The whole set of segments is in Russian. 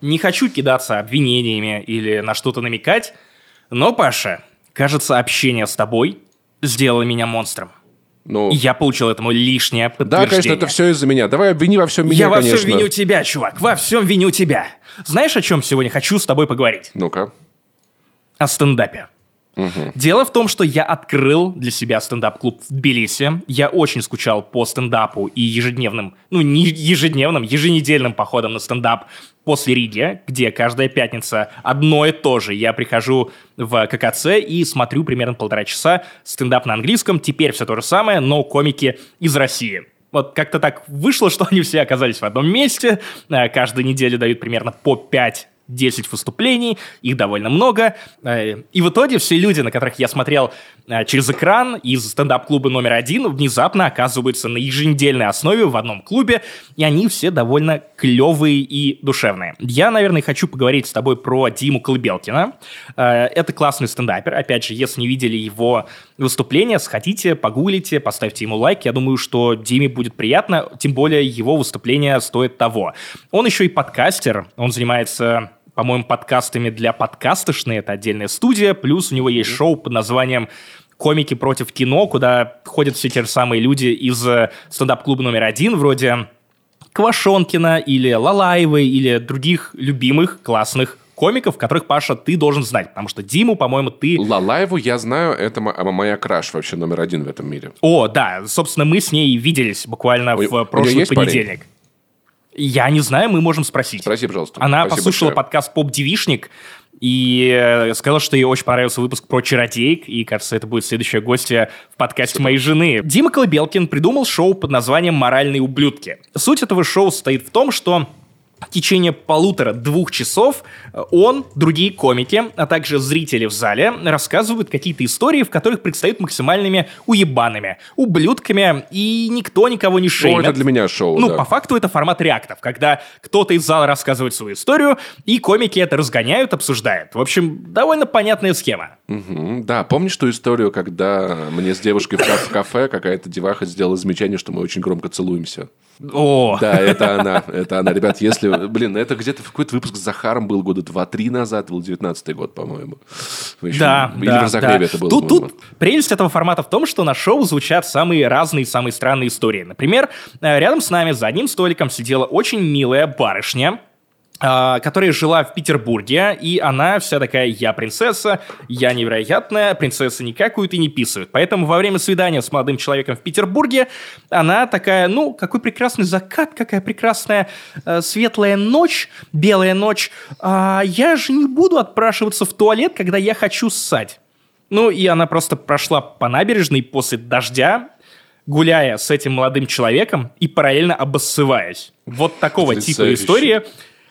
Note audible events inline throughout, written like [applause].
Не хочу кидаться обвинениями или на что-то намекать, но, Паша, кажется, общение с тобой сделало меня монстром. Ну, я получил этому лишнее да, подтверждение. конечно, это все из-за меня. Давай обвини во всем меня, Я во конечно. всем виню тебя, чувак, во всем виню тебя. Знаешь, о чем сегодня хочу с тобой поговорить? Ну-ка. О стендапе. Дело в том, что я открыл для себя стендап-клуб в Тбилиси. Я очень скучал по стендапу и ежедневным, ну не ежедневным, еженедельным походам на стендап после Риги, где каждая пятница одно и то же. Я прихожу в ККЦ и смотрю примерно полтора часа стендап на английском. Теперь все то же самое, но комики из России. Вот как-то так вышло, что они все оказались в одном месте. Э, Каждую неделю дают примерно по 5 10 выступлений, их довольно много. Э, И в итоге все люди, на которых я смотрел э, через экран из стендап-клуба номер один, внезапно оказываются на еженедельной основе в одном клубе, и они все довольно клевые и душевные. Я, наверное, хочу поговорить с тобой про Диму Колыбелкина. Э, Это классный стендапер. Опять же, если не видели его выступления, сходите, погуглите, поставьте ему лайк. Я думаю, что Диме будет приятно, тем более его выступление стоит того. Он еще и подкастер, он занимается по-моему, подкастами для подкастошной, это отдельная студия, плюс у него есть шоу под названием «Комики против кино», куда ходят все те же самые люди из э, стендап-клуба номер один, вроде Квашонкина или Лалаевой или других любимых классных комиков, которых, Паша, ты должен знать, потому что Диму, по-моему, ты... Лалаеву я знаю, это мо- моя краш вообще номер один в этом мире. О, да, собственно, мы с ней виделись буквально У- в прошлый есть парень? Я не знаю, мы можем спросить. Спроси, пожалуйста. Она Спасибо послушала большое. подкаст «Поп-девишник» и э, сказала, что ей очень понравился выпуск про чародеек, и, кажется, это будет следующее гостья в подкасте моей жены. Дима Колыбелкин придумал шоу под названием «Моральные ублюдки». Суть этого шоу состоит в том, что в течение полутора-двух часов э, он, другие комики, а также зрители в зале рассказывают какие-то истории, в которых предстают максимальными уебанами, ублюдками, и никто никого не Ну, шеймит. это для меня шоу, Ну, да. по факту это формат реактов, когда кто-то из зала рассказывает свою историю, и комики это разгоняют, обсуждают. В общем, довольно понятная схема. Мгм. Да, помнишь ту историю, когда мне с девушкой в кафе какая-то деваха сделала замечание, что мы очень громко целуемся? О, Да, это она, это она. Ребят, если... Блин, это где-то какой-то выпуск с Захаром был года два-три назад, был 19 год, по-моему. Еще- да, Или да, в да. это было. Тут, тут прелесть этого формата в том, что на шоу звучат самые разные, самые странные истории. Например, э, рядом с нами за одним столиком сидела очень милая барышня, которая жила в Петербурге, и она вся такая «я принцесса», «я невероятная», «принцесса не какают и не писают». Поэтому во время свидания с молодым человеком в Петербурге она такая «ну, какой прекрасный закат, какая прекрасная э, светлая ночь, белая ночь, а я же не буду отпрашиваться в туалет, когда я хочу ссать». Ну, и она просто прошла по набережной после дождя, гуляя с этим молодым человеком и параллельно обоссываясь. Вот такого типа Потрясающе.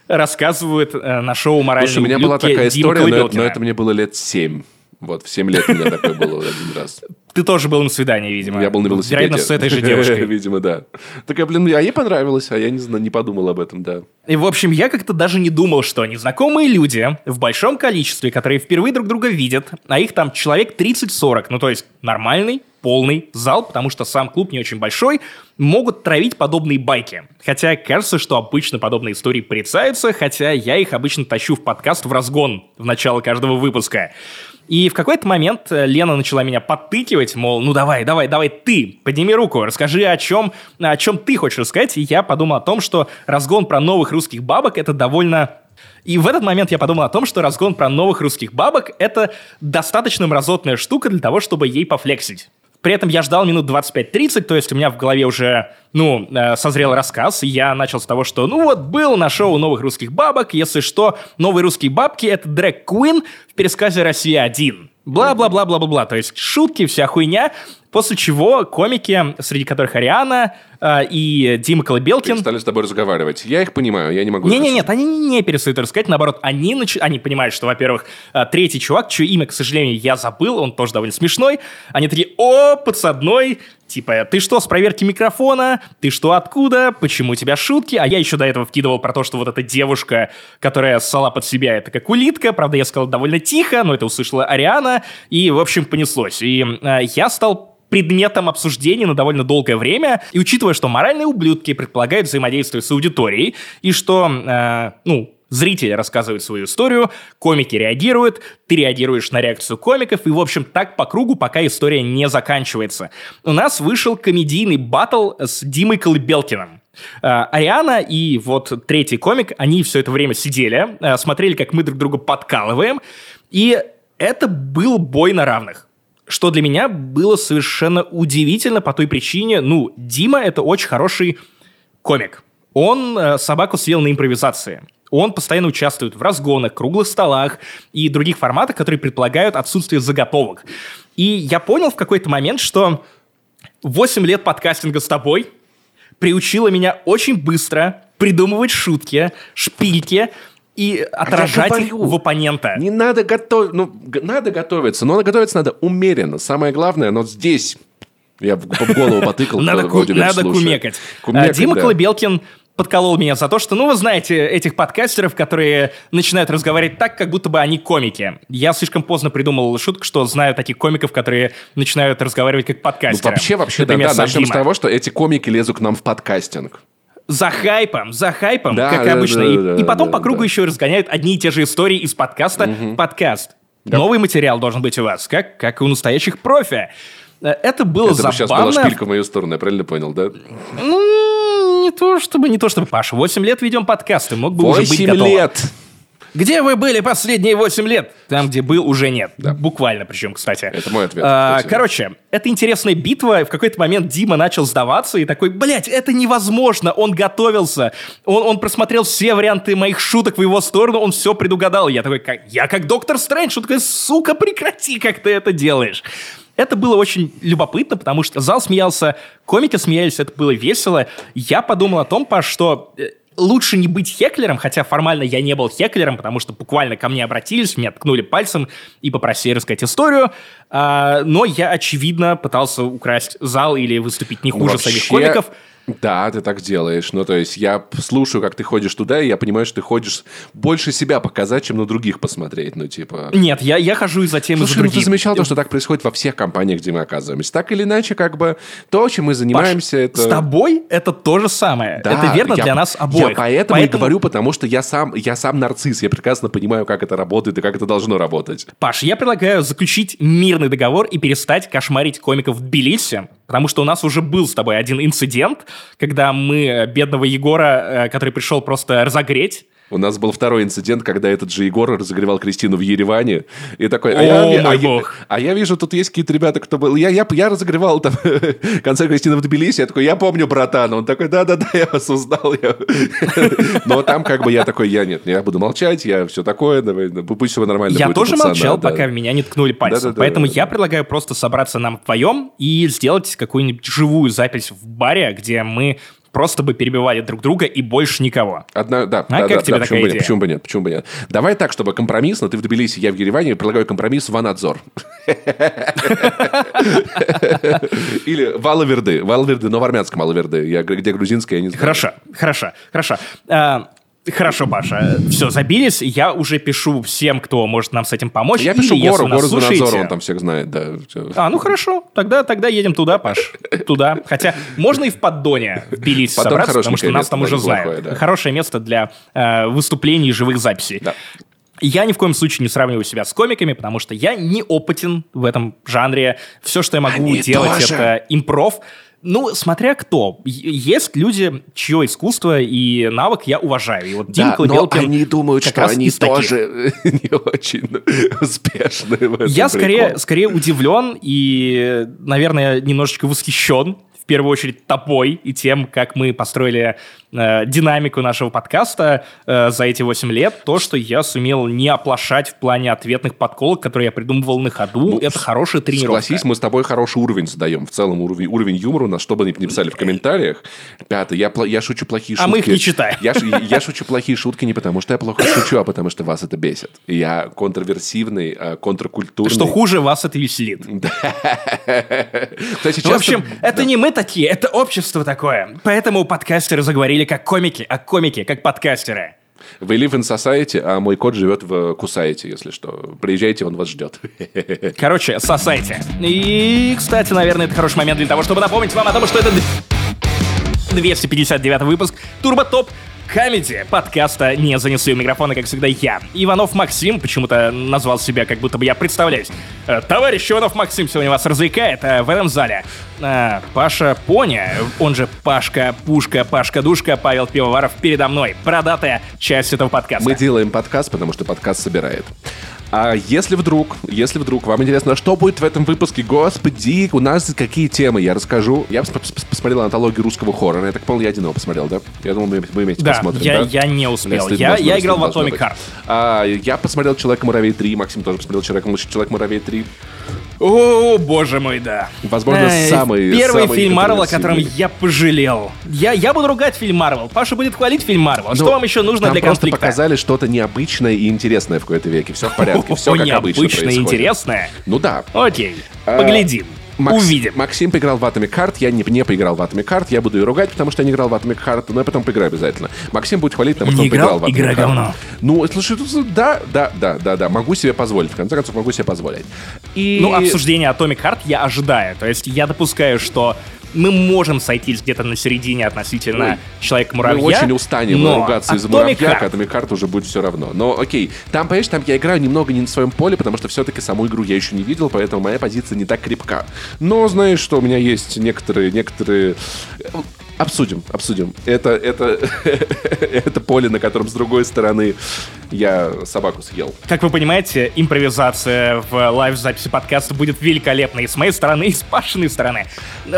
Рассказывают э, на шоу «Моральные Слушай, у меня была ублюдки» такая история, но но это мне было лет семь. Вот, в 7 лет у меня такое было один раз. Ты тоже был на свидании, видимо. Я был на велосипеде. Вероятно, с этой же девушкой. [laughs] Видимо, да. Такая, блин, а ей понравилось, а я не, не подумал об этом, да. И, в общем, я как-то даже не думал, что незнакомые люди в большом количестве, которые впервые друг друга видят, а их там человек 30-40, ну то есть нормальный, полный зал, потому что сам клуб не очень большой, могут травить подобные байки. Хотя кажется, что обычно подобные истории порицаются, хотя я их обычно тащу в подкаст в разгон в начало каждого выпуска. И в какой-то момент э, Лена начала меня подтыкивать, мол, ну давай, давай, давай ты, подними руку, расскажи, о чем, о чем ты хочешь рассказать. И я подумал о том, что разгон про новых русских бабок это довольно и в этот момент я подумал о том, что разгон про новых русских бабок — это достаточно мразотная штука для того, чтобы ей пофлексить. При этом я ждал минут 25-30, то есть у меня в голове уже, ну, э, созрел рассказ, и я начал с того, что, ну вот, был на шоу новых русских бабок, если что, новые русские бабки — это Дрэк Куин в пересказе «Россия-1». Бла-бла-бла-бла-бла-бла, то есть шутки, вся хуйня, после чего комики, среди которых Ариана э, и Дима Колыбелкин, Перестали с тобой разговаривать. Я их понимаю, я не могу... не, не, нет, они не перестают рассказать, наоборот, они, нач... они понимают, что, во-первых, э, третий чувак, чье имя, к сожалению, я забыл, он тоже довольно смешной, они такие, о, подсадной, типа, ты что, с проверки микрофона? Ты что, откуда? Почему у тебя шутки? А я еще до этого вкидывал про то, что вот эта девушка, которая ссала под себя, это как улитка, правда, я сказал довольно тихо, но это услышала Ариана, и, в общем, понеслось. И э, я стал предметом обсуждения на довольно долгое время, и учитывая, что моральные ублюдки предполагают взаимодействие с аудиторией, и что, э, ну, Зрители рассказывают свою историю, комики реагируют, ты реагируешь на реакцию комиков, и, в общем, так по кругу, пока история не заканчивается. У нас вышел комедийный батл с Димой Колыбелкиным. Э, Ариана и вот третий комик, они все это время сидели, э, смотрели, как мы друг друга подкалываем, и это был бой на равных. Что для меня было совершенно удивительно по той причине, ну, Дима это очень хороший комик. Он э, собаку съел на импровизации. Он постоянно участвует в разгонах, круглых столах и других форматах, которые предполагают отсутствие заготовок. И я понял в какой-то момент, что 8 лет подкастинга с тобой приучило меня очень быстро придумывать шутки, шпильки, и отражать их в оппонента. Не надо готовить, ну, надо готовиться, но готовиться надо умеренно. Самое главное, но здесь я в, голову потыкал. Надо, ку- надо кумекать. Кумекать, А, Дима да. Колыбелкин подколол меня за то, что, ну, вы знаете, этих подкастеров, которые начинают разговаривать так, как будто бы они комики. Я слишком поздно придумал шутку, что знаю таких комиков, которые начинают разговаривать как Ну, подкастеры. вообще, вообще, да, Например, да, сам начнем с того, что эти комики лезут к нам в подкастинг. За хайпом, за хайпом, Да, как да, обычно. да, и, да, и потом да, по кругу да. еще разгоняют одни и те же истории из подкаста в подкаст. Да. Новый материал должен быть у вас, как, как и у настоящих профи. Э, Это было Это бы сейчас была забавно. шпилька в мою сторону, я правильно понял, да? Ну, не то чтобы, не то чтобы, Паша, 8 лет ведем подкасты, мог бы уже быть готово. лет! Где вы были последние 8 лет? Там, где был, уже нет. Буквально причем, кстати. Это мой ответ, А, кстати. короче, это интересная битва. В какой-то момент Дима начал сдаваться и такой, блядь, это невозможно. Он готовился. Он, он просмотрел все варианты моих шуток в его сторону, он все предугадал. Я такой, как, я как доктор Стрэндж. Он такой, сука, прекрати, как ты это делаешь. Это было очень любопытно, потому что зал смеялся, комики смеялись, это было весело. Я подумал о том, Паш, что э, лучше не быть хеклером, хотя формально я не был хеклером, потому что буквально ко мне обратились, меня ткнули пальцем и попросили рассказать историю. А, но я, очевидно, пытался украсть зал или выступить не хуже самих Вообще, комиков. Да, ты так делаешь. Ну, то есть, я слушаю, как ты ходишь туда, и я понимаю, что ты ходишь больше себя показать, чем на других посмотреть. Ну, типа... Нет, я, я хожу и за тем, и за Слушай, ну другим. ты замечал то, что так происходит во всех компаниях, где мы оказываемся. Так или иначе, как бы, то, чем мы Паш, занимаемся, это... С тобой это то же самое. Да, это верно я- для нас обоих. Я поэтому, и говорю, потому что я сам, я сам нарцисс, я прекрасно понимаю, как это работает и как это должно работать. Паш, я предлагаю заключить мирный договор и перестать кошмарить комиков в Тбилиси, потому что у нас уже был с тобой один инцидент, когда мы э, бедного Егора, э, который пришел просто разогреть, У нас был второй инцидент, когда этот же Егор разогревал Кристину в Ереване. И такой, а, О, я, ви- мой а, я- а я вижу, тут есть какие-то ребята, кто был... Я, я, я разогревал там [laughs] концерт Кристины в Тбилиси. Я такой, я помню, братан. Он такой, да-да-да, я вас узнал. Я- [laughs] Но там как бы я такой, я нет, я буду молчать, я все такое, давай, ну, пусть все нормально Я будет, тоже пацана, молчал, да. пока меня не ткнули пальцем. Да-да-да. Поэтому я предлагаю просто собраться нам вдвоем и сделать какую-нибудь живую запись в баре, где мы просто бы перебивали друг друга и больше никого. Одна, да, А да, как да, тебе да, такая почему бы идея? нет, почему бы нет, почему бы нет. Давай так, чтобы компромиссно, ты в Тбилиси, я в Ереване, предлагаю компромисс Ванадзор. [laughs] Или Валаверды, Валаверды, но в армянском Валаверды, где грузинская, я не знаю. Хорошо, хорошо, хорошо. Хорошо, Паша, все, забились. Я уже пишу всем, кто может нам с этим помочь. Я Или пишу гору, гору слушаете- он там всех знает, да. А, ну хорошо, тогда, тогда едем туда, Паш, туда. Хотя можно и в поддоне в Тбилиси Поддон собраться, потому что нас там уже знают. да. Хорошее место для э, выступлений и живых записей. Да. Я ни в коем случае не сравниваю себя с комиками, потому что я не опытен в этом жанре. Все, что я могу Они делать, тоже. это импров. Ну, смотря кто. Есть люди, чье искусство и навык я уважаю. И вот Дима Да, но Колыбелкин они думают, что они таких. тоже [laughs] не очень успешны в этом Я скорее, скорее удивлен и, наверное, немножечко восхищен, в первую очередь, тобой и тем, как мы построили э, динамику нашего подкаста э, за эти 8 лет. То, что я сумел не оплошать в плане ответных подколок, которые я придумывал на ходу, Ну, это хорошая тренировка. Согласись, мы с тобой хороший уровень задаем. В целом уровень, уровень юмора у нас, что бы ни написали в комментариях. Пятый, я, я шучу плохие А шутки. мы их не читаем. Я, я шучу плохие шутки не потому, что я плохо шучу, а потому что вас это бесит. Я контроверсивный, э, контркультурный. Что хуже, вас это веселит. [laughs] Кстати, В общем, это не мы такие, это общество такое. Поэтому подкастеры заговорили как комики, а комики как подкастеры. Вы live in society, а мой кот живет в Кусаете, если что. Приезжайте, он вас ждет. [laughs] Короче, сосайте. И, кстати, наверное, это хороший момент для того, чтобы напомнить вам о том, что это 259 выпуск Турбо Топ Comedy подкаста «Не занесли у микрофона», как всегда, я. Иванов Максим, почему-то назвал себя, как будто бы я представляюсь. Э, Товарищ Иванов Максим сегодня вас развлекает э, в этом зале. Э, Паша Поня, он же Пашка Пушка, Пашка Душка, Павел Пивоваров передо мной. Бородатая часть этого подкаста. Мы делаем подкаст, потому что подкаст собирает. А если вдруг, если вдруг вам интересно, что будет в этом выпуске, господи, у нас какие темы, я расскажу. Я пос- пос- посмотрел антологию русского хоррора, я так понял, я один его посмотрел, да? Я думал, мы, мы вместе Да, посмотрим, я, да? я не успел. Если Я, я играл в Atomic. Heart. А, я посмотрел Человека-муравей 3, Максим тоже посмотрел Человек-муравей 3. О, боже мой, да. Возможно, Эй, самый- Первый самый фильм Марвел, о котором я пожалел. Я, я буду ругать фильм Марвел. Паша будет хвалить фильм Марвел. Что Ну, вам еще нужно для просто конфликта? показали что-то необычное и интересное в какой-то веке. Все в порядке, все как обычно необычное и интересное. Ну да. Окей, А, поглядим. Макс- Увидим. Максим поиграл в Atomic Heart, я не, не поиграл в Atomic Heart, я буду ее ругать, потому что я не играл в Atomic Heart, но я потом поиграю обязательно. Максим будет хвалить, потому что Не он поиграл играл? в Atomic Игра Heart. говно. Ну, слушай, да, да, да, да, да, могу себе позволить, в конце концов, могу себе позволить. И... Ну, обсуждение Atomic Heart я ожидаю. То есть я допускаю, что мы можем сойтись где-то на середине относительно Ой, Человека-муравья. Мы очень устанем но ругаться из-за муравья, к Atomic Heart уже будет все равно. Но окей, там, понимаешь, там я играю немного не на своем поле, потому что все-таки саму игру я еще не видел, поэтому моя позиция не так крепка. Но знаешь, что у меня есть некоторые, некоторые... Обсудим, обсудим. Это, это, [laughs] это поле, на котором с другой стороны я собаку съел. Как вы понимаете, импровизация в лайв-записи подкаста будет великолепной и с моей стороны, и с Пашиной стороны.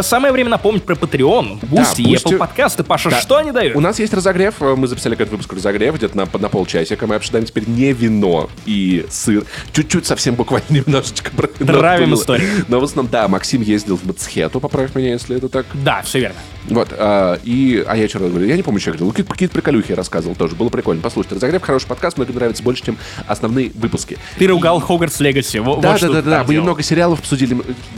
Самое время напомнить про Patreon, Boosty и Boosty- Apple подкасты. Паша, Да. что они дают? У нас есть разогрев, э, мы записали какой-то выпуск разогрев где-то на, на полчасика. Мы обсуждаем теперь не вино и сыр. Чуть-чуть совсем буквально [laughs] немножечко про вино Травим историю. Но в основном, да, Максим ездил в Мацхету, поправь меня, если это так. Да, все верно. Вот, а, и, а я что говорю, я не помню, что я говорил, какие-то, приколюхи рассказывал тоже, было прикольно. Послушайте, разогрев хороший подкаст, мне нравится больше, чем основные выпуски. Ты ругал Хогвартс Легаси. Да, да, да, да, мы немного сериалов обсудили.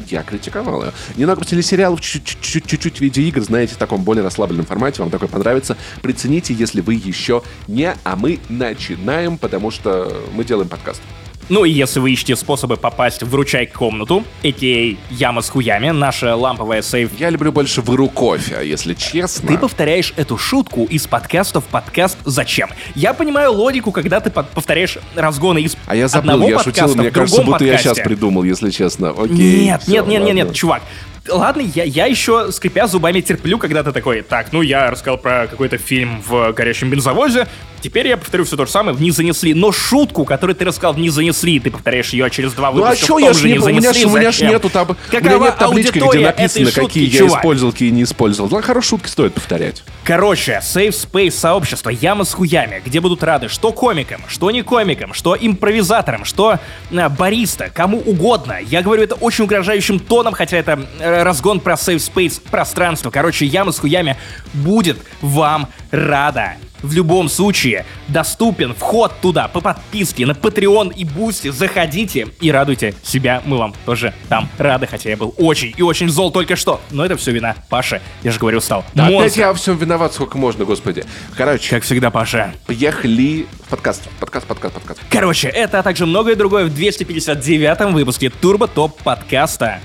Я критиковал ее. Немного телесериалов, чуть-чуть чуть-чуть видеоигр, знаете, в таком более расслабленном формате. Вам такой понравится. Прицените, если вы еще не, а мы начинаем, потому что мы делаем подкаст. Ну и если вы ищете способы попасть в ручай комнату, а.к.а. яма с хуями, наша ламповая сейф Я люблю больше выру кофе, а если честно. Ты повторяешь эту шутку из подкаста в подкаст «Зачем?». Я понимаю логику, когда ты под- повторяешь разгоны из А я забыл, одного я подкаста шутил, мне кажется, будто я подкасте. сейчас придумал, если честно. Окей. Нет, всё, нет, нет, нет, нет, чувак. Ладно, я, я еще, скрипя зубами, терплю, когда ты такой, так, ну я рассказал про какой-то фильм в горящем бензовозе, теперь я повторю все то же самое в «Не занесли». Но шутку, которую ты рассказал в «Не занесли», ты повторяешь ее через два Ну а выпуска что, я же не, «Не у меня ж, занесли», у меня ж зачем? нету таб... у меня Какова нет таблички, где написано, этой какие шутки, я чувак? использовал, какие не использовал. Ладно, хорошие шутки стоит повторять. Короче, Safe Space сообщество Яма с хуями, где будут рады что комикам, что не комикам, что импровизаторам, что э, бариста, кому угодно. Я говорю это очень угрожающим тоном, хотя это э, разгон про Safe Space пространство. Короче, Яма с хуями будет вам рада. В любом случае, доступен вход туда по подписке на Patreon и Boosty. Заходите и радуйте себя. Мы вам тоже там рады, хотя я был очень и очень зол только что. Но это все вина Паши. Я же говорю, стал Да, опять монстром. я во всем виноват, сколько можно, господи. Короче, Как всегда, Паша. поехали в подкаст. Подкаст, подкаст, подкаст. Короче, это, а также многое другое в 259-м выпуске Турбо Топ подкаста.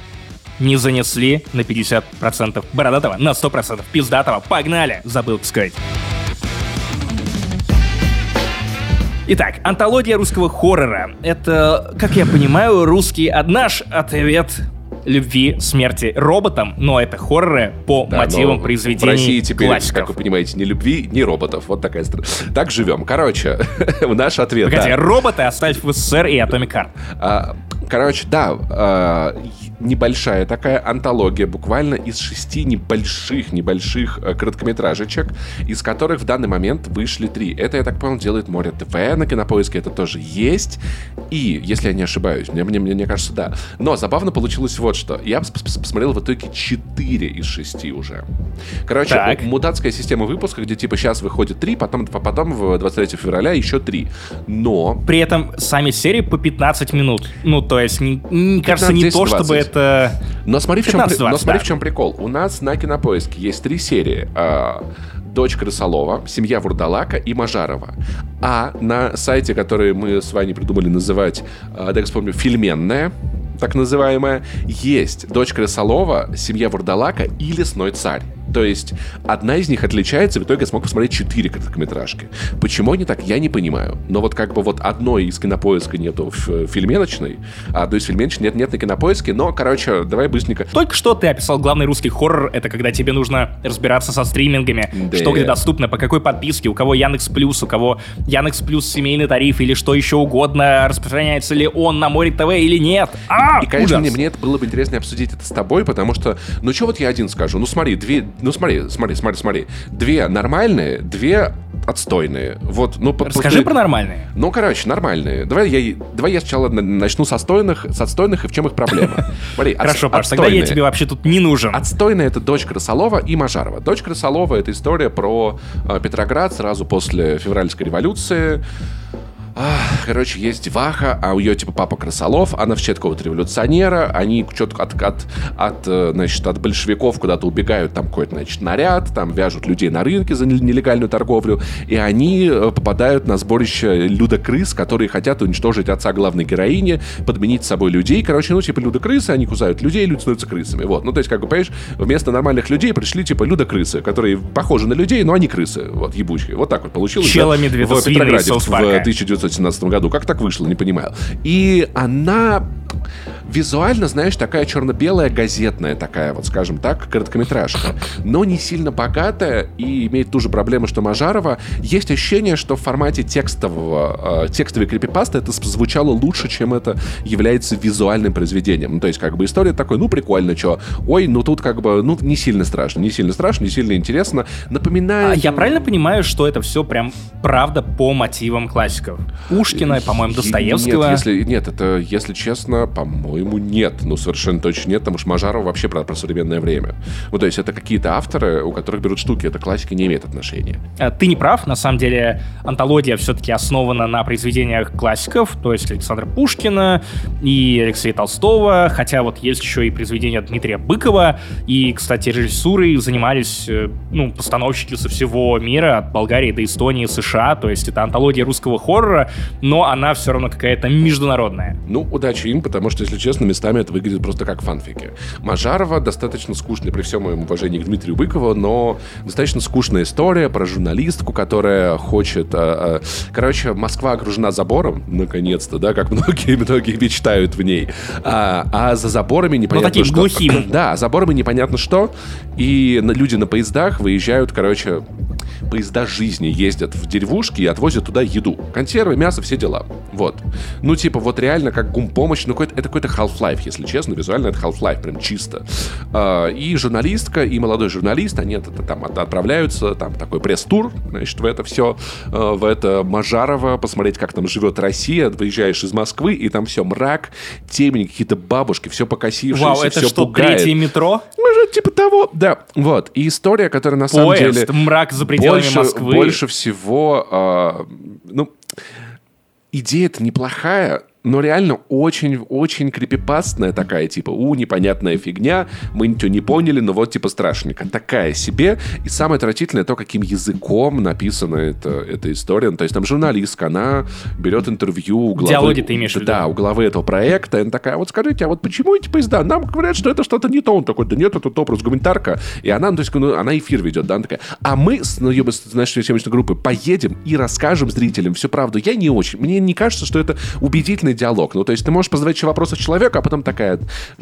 Не занесли на 50% бородатого, на 100% пиздатого. Погнали! Забыл сказать. Итак, антология русского хоррора. Это, как я понимаю, русский наш ответ любви, смерти роботам, но это хорроры по Да, мотивам произведений В России теперь, классиков. как вы понимаете, ни любви, ни роботов. Вот такая страна. Так живем. Короче, [laughs] наш ответ. Погоди, да. роботы оставь в СССР и Atomic Heart. А, Короче, да, а, небольшая такая антология, буквально из шести небольших, небольших э, короткометражечек, из которых в данный момент вышли три. Это, я так понял, делает Море ТВ, на Кинопоиске это тоже есть. И, если я не ошибаюсь, мне, мне, мне, мне кажется, да. Но забавно получилось вот что. Я пос- пос- посмотрел в итоге 4 из 6 уже. Короче, Так. мутатская система выпуска, где типа сейчас выходит 3, потом, потом в 23 февраля еще 3. Но При этом сами серии по 15 минут. Ну, то есть, не, не кажется, не 15-10-20. то, чтобы это... Но смотри, в чем, при- 15-20, но смотри, да. в чем прикол. У нас на Кинопоиске есть три серии. А, Дочь Крысолова, Семья Вурдалака и Мажарова. А на сайте, который мы с вами придумали называть, а, дай вспомню, Фильменная, так называемая, есть Дочь Крысолова, Семья Вурдалака и Лесной Царь. То есть одна из них отличается, в итоге я смог посмотреть четыре короткометражки. Почему они так, я не понимаю. Но вот как бы вот одной из кинопоиска нету в фильменочной, а одной из фильменочной нет, нет на кинопоиске, но, короче, давай быстренько. Только что ты описал главный русский хоррор, это когда тебе нужно разбираться со стримингами, да. что где доступно, по какой подписке, у кого Яндекс Плюс, у кого Яндекс Плюс семейный тариф или что еще угодно, распространяется ли он на Море ТВ или нет. А, и, конечно, мне, мне это было бы интересно обсудить это с тобой, потому что, ну что вот я один скажу, ну смотри, две, ну смотри, смотри, смотри, смотри, две нормальные, две отстойные. Вот, ну, Расскажи по, про нормальные. Ну, короче, нормальные. Давай я, давай я сначала начну с отстойных, с отстойных и в чем их проблема. [laughs] Смотри, Хорошо, Паш, тогда я тебе вообще тут не нужен. Отстойные — это дочь Крысолова и Мажарова. Дочь Крысолова — это история про э, Петроград сразу после февральской революции. Короче, есть Ваха, а у ее типа папа Красолов, она вообще какого-то революционера, они что-то от, от, от, э, значит, от большевиков куда-то убегают, там какой-то, значит, наряд, там вяжут людей на рынке за нелегальную торговлю, и они э, попадают на сборище людокрыс, которые хотят уничтожить отца главной героини, подменить с собой людей, короче, ну, типа людокрысы, они кусают людей, люди становятся крысами, вот. Ну, то есть, как бы, понимаешь, вместо нормальных людей пришли, типа, людокрысы, которые похожи на людей, но они крысы, вот, ебучие. Вот так вот получилось. Челами да, в Петрограде в 1917 году. Как так вышло, не понимаю. И она визуально, знаешь, такая черно-белая газетная такая, вот скажем так, короткометражка, но не сильно богатая и имеет ту же проблему, что Мажарова. Есть ощущение, что в формате текстового, э, текстовой крипипасты это звучало лучше, чем это является визуальным произведением. Ну, то есть, как бы история такой, ну, прикольно, что, ой, ну, тут как бы, ну, не сильно страшно, не сильно страшно, не сильно интересно. Напоминаю... А я правильно понимаю, что это все прям правда по мотивам классиков? Пушкина, по-моему, Достоевского? Нет, если, нет, это, если честно, по-моему, нет. Ну, совершенно точно нет, потому что Мажаров вообще про, про современное время. Ну, то есть это какие-то авторы, у которых берут штуки, это классика не имеет отношения. Э, ты не прав, на самом деле антология все-таки основана на произведениях классиков, то есть Александра Пушкина и Алексея Толстого, хотя вот есть еще и произведения Дмитрия Быкова, и, кстати, режиссурой занимались, э, ну, постановщики со всего мира, от Болгарии до Эстонии, США, то есть это антология русского хоррора, но она все равно какая-то международная. Ну, удачи им, потому что, если честно, местами это выглядит просто как фанфики. Мажарова достаточно скучная, при всем моем уважении к Дмитрию Быкову, но достаточно скучная история про журналистку, которая хочет... А, а, короче, Москва окружена забором, наконец-то, да, как многие, [laughs] многие мечтают в ней. А, а за заборами непонятно ну, таким что. глухим. [clears throat] Да, заборами непонятно что, и люди на поездах выезжают, короче, поезда жизни ездят в деревушки и отвозят туда еду. Консервы, мясо, все дела. Вот. Ну, типа, вот реально как гумпомощь, ну, это какой-то Half-Life, если честно, визуально это Half-Life, прям чисто. А, и журналистка, и молодой журналист, они это, там отправляются, там такой пресс-тур, значит, в это все, а, в это Мажарова, посмотреть, как там живет Россия, выезжаешь из Москвы, и там все мрак, темень, какие-то бабушки, все покосившееся, Вау, это все что, пугает. третье метро? Может, типа того, да. Вот. И история, которая на самом Поезд, деле... мрак за пределами больше, Москвы. Больше всего, э, ну, идея-то неплохая, но реально очень-очень крипипастная такая, типа, у, непонятная фигня, мы ничего не поняли, но вот, типа, страшненько. Такая себе. И самое отвратительное то, каким языком написана эта, эта история. Ну, то есть там журналистка, она берет интервью у главы... Диалоги ты имеешь в виду? Да, у главы этого проекта. И она такая, вот скажите, а вот почему эти поезда? Нам говорят, что это что-то не то. Он такой, да нет, это топ гуманитарка. И она, ну, то есть, ну, она эфир ведет, да, она такая, а мы с ну, с нашей съемочной группы поедем и расскажем зрителям всю правду. Я не очень. Мне не кажется, что это убедительный диалог. Ну, то есть ты можешь позадавать еще вопросы человеку, а потом такая,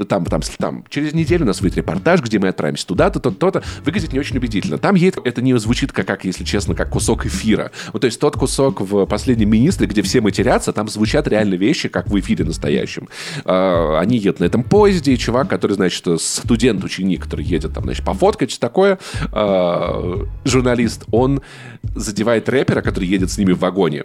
там, там, там, через неделю у нас выйдет репортаж, где мы отправимся туда-то, то-то, выглядит не очень убедительно. Там ей это не звучит, как, как, если честно, как кусок эфира. Вот, то есть тот кусок в «Последнем министре», где все матерятся, там звучат реально вещи, как в эфире настоящем. А, они едут на этом поезде, и чувак, который, значит, студент-ученик, который едет там, значит, пофоткать, такое, а, журналист, он задевает рэпера, который едет с ними в вагоне.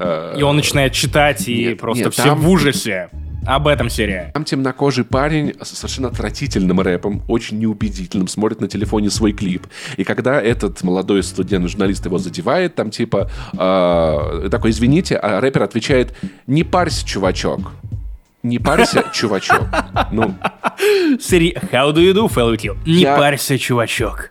Э, и он начинает читать, и нет, просто нет, все там... в ужасе. Об этом серия. Там темнокожий парень с совершенно отвратительным рэпом, очень неубедительным, смотрит на телефоне свой клип. И когда этот молодой студент-журналист его задевает, там типа э, такой, извините, а рэпер отвечает, не парься, чувачок. Не парься, [laughs] чувачок. Ну. Сири, how do you do, fellow Не парься, чувачок.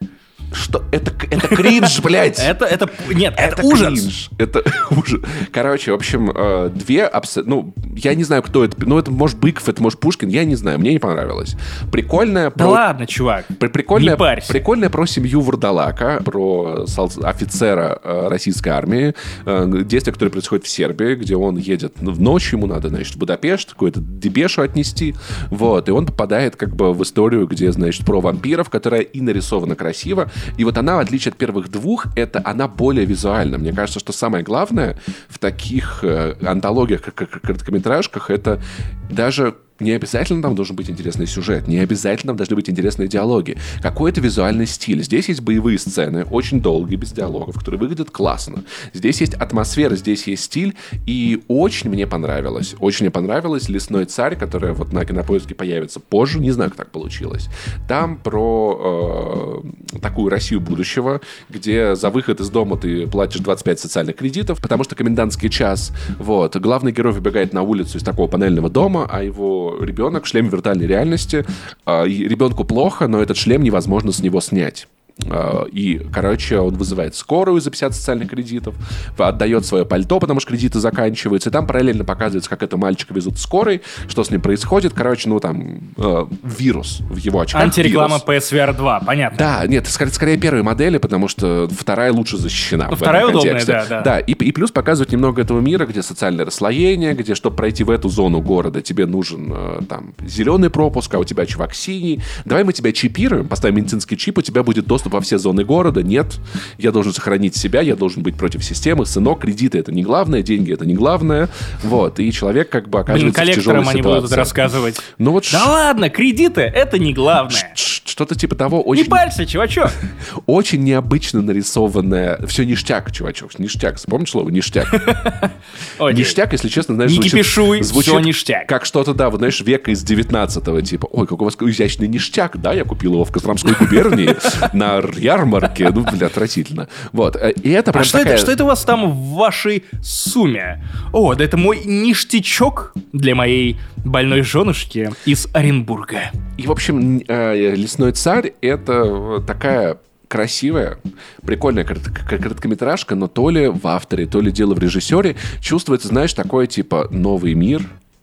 Что? Это, это кринж, [laughs] блядь! Это, это, нет, это ужас! кринж. Это [laughs] ужас. Короче, в общем, э, две абсолютно... Ну, я не знаю, кто это. Ну, это может Быков, это может Пушкин, я не знаю, мне не понравилось. Прикольная... Да про- ладно, чувак. При- Прикольная, Не парься. прикольная про семью Вурдалака, про офицера э, российской армии, э, действие, которое происходит в Сербии, где он едет ну, в ночь, ему надо, значит, в Будапешт, какую-то дебешу отнести, вот, и он попадает как бы в историю, где, значит, про вампиров, которая и нарисована красиво, и вот она, в отличие от первых двух, это она более визуальна. Мне кажется, что самое главное в таких э, антологиях, как, короткометражках, это даже не обязательно там должен быть интересный сюжет, не обязательно там должны быть интересные диалоги. Какой-то визуальный стиль. Здесь есть боевые сцены, очень долгие, без диалогов, которые выглядят классно. Здесь есть атмосфера, здесь есть стиль, и очень мне понравилось. Очень мне понравилось «Лесной царь», которая вот на Кинопоиске появится позже, не знаю, как так получилось. Там про э, такую Россию будущего, где за выход из дома ты платишь 25 социальных кредитов, потому что комендантский час. Вот. Главный герой выбегает на улицу из такого панельного дома, а его ребенок в шлеме виртуальной реальности. А, ребенку плохо, но этот шлем невозможно с него снять. А, И, короче, он вызывает скорую за 50 социальных кредитов, отдает свое пальто, потому что кредиты заканчиваются, и там параллельно показывается, как это мальчика везут в скорой, что с ним происходит. Короче, ну там э, вирус в его очках. Антиреклама. PSVR 2, понятно. Да, нет, скорее, скорее первые модели, потому что вторая лучше защищена. Ну, вторая удобная, контексте. да, да. Да, и, и плюс показывать немного этого мира, где социальное расслоение, где, чтобы пройти в эту зону города, тебе нужен э, там зеленый пропуск, а у тебя чувак синий. Давай мы тебя чипируем, поставим медицинский чип, у тебя будет доступ во все зоны города. Нет, я должен сохранить себя, я должен быть против системы. Сынок, кредиты это не главное, деньги это не главное. Вот, и человек как бы Блин, оказывается в тяжелой коллекторам они будут ситуации. рассказывать. Ну вот Да ш- ладно, кредиты — это не главное. что-то типа того Не очень парься, чувачок. [laughs] очень необычно нарисованное. Все ништяк, чувачок. Ништяк. Вспомнишь слово? Ништяк. [laughs] Ништяк, если честно, знаешь, Не звучит- кипишуй, звучит всё ништяк. Как что-то, да, вот знаешь, века из 19-го, типа, ой, какой у вас изящный ништяк, да, я купил его в Костромской губернии [laughs] на ярмарке. Ну, бля, отвратительно. Вот. э, И это А прям что такая... это, что это у вас там в вашей сумме? О, да это мой ништячок для моей больной женушки из Оренбурга. И, в общем, э, «Лесной царь» — это такая красивая, прикольная короткометражка, но то ли в авторе, то ли дело в режиссере чувствуется, знаешь, такое типа «Новый мир»,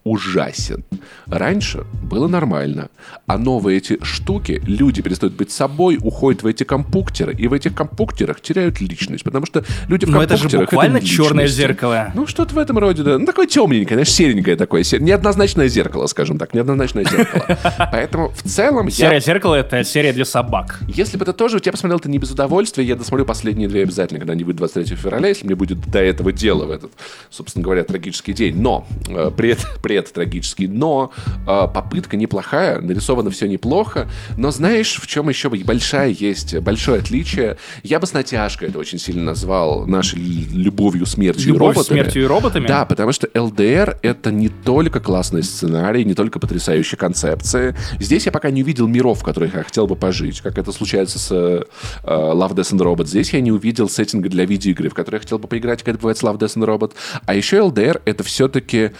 ужасен. Раньше было нормально. А новые эти штуки, люди перестают быть собой, уходят в эти компуктеры, и в этих компуктерах теряют личность, потому что люди в Но это же компуктерах буквально черное зеркало. Ну, что-то в этом роде, да. Ну, такое темненькое, знаешь, серенькое такое. се- Неоднозначное зеркало, скажем так. Неоднозначное зеркало. [laughs] Поэтому в целом Серое зеркало — это серия для собак. если бы это тоже, я посмотрел это не без удовольствия, я досмотрю последние две обязательно, когда они выйдут 23 февраля, если мне будет до этого дела в этот, собственно говоря, трагический день. Но, э, пред, пред трагический, но э, попытка неплохая, нарисовано все неплохо, но знаешь, в чем еще большая есть, большое отличие? Я бы с натяжкой это очень сильно назвал нашей любовью, смертью и Любовь, роботами. смертью и роботами? Да, потому что ЛДР это не только классный сценарий, не только потрясающие концепции. Здесь я пока не увидел миров, в которых я хотел бы пожить, как это случается с э, Love, Death and Robot. Здесь я не увидел сеттинга для видеоигры, в которые я хотел бы поиграть, как это бывает с Love, Death and Robot. А еще ЛДР это все-таки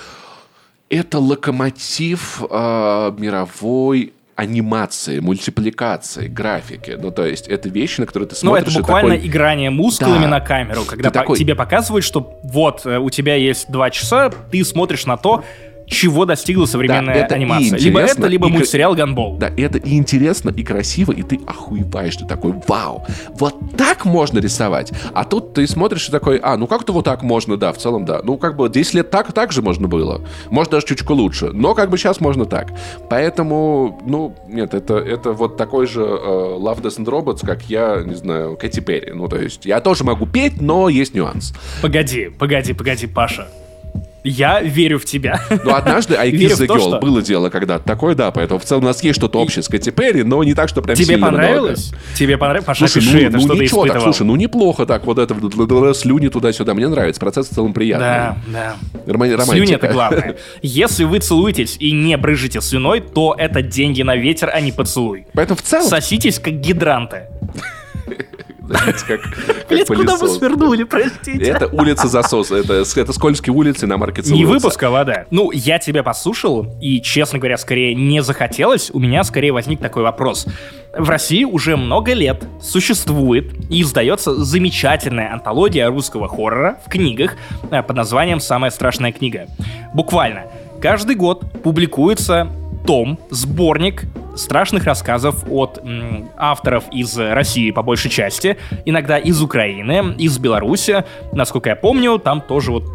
это локомотив э, мировой анимации, мультипликации, графики. Ну, то есть, это вещи, на которые ты Ну, смотришь это и буквально такой, играние мускулами Да. на камеру, когда по- такой- тебе показывают, что вот э, у тебя есть два часа, ты смотришь на то, чего достигла современная и анимация. Либо это, либо и мультсериал Ганбол. Да, это и интересно, и красиво, и ты охуеваешь, ты такой, вау, вот так можно рисовать. А тут ты смотришь и такой, а, ну как-то вот так можно, да, в целом, да. Ну, как бы 10 лет так, так же можно было. Может, даже чуточку лучше. Но как бы сейчас можно так. Поэтому, ну, нет, это, это вот такой же э, Love, Death and Robots, как я, не знаю, Кэти Перри. Ну, то есть, я тоже могу петь, но есть нюанс. Погоди, погоди, погоди, Паша. Я верю в тебя. Ну, однажды I Kiss the Girl что- было дело когда-то такое, да, поэтому в целом у нас есть что-то общее с Кэти Перри, но не так, что прям Тебе сильно много. понравилось? Тебе понравилось? Паша, Слушай, пиши ну, это, ну что ничего так, слушай, ну неплохо так, вот это слюни туда-сюда, мне нравится, процесс в целом приятный. Да, да. Рома- Слюни это главное. [laughs] Если вы целуетесь и не брыжете слюной, то это деньги на ветер, а не поцелуй. Поэтому в целом, Соситесь как гидранты. Как, [laughs] как куда пылесос. свернули, простите? Это улица засоса. Это, это скользкие улицы на марке Не выпуск, а вода. Ну, я тебя послушал, и, честно говоря, скорее не захотелось. У меня скорее возник такой вопрос. В России уже много лет существует и издается замечательная антология русского хоррора в книгах э, под названием «Самая страшная книга». Буквально. Каждый год публикуется том, сборник страшных рассказов от м, авторов из России по большей части, иногда из Украины, из Беларуси. Насколько я помню, там тоже вот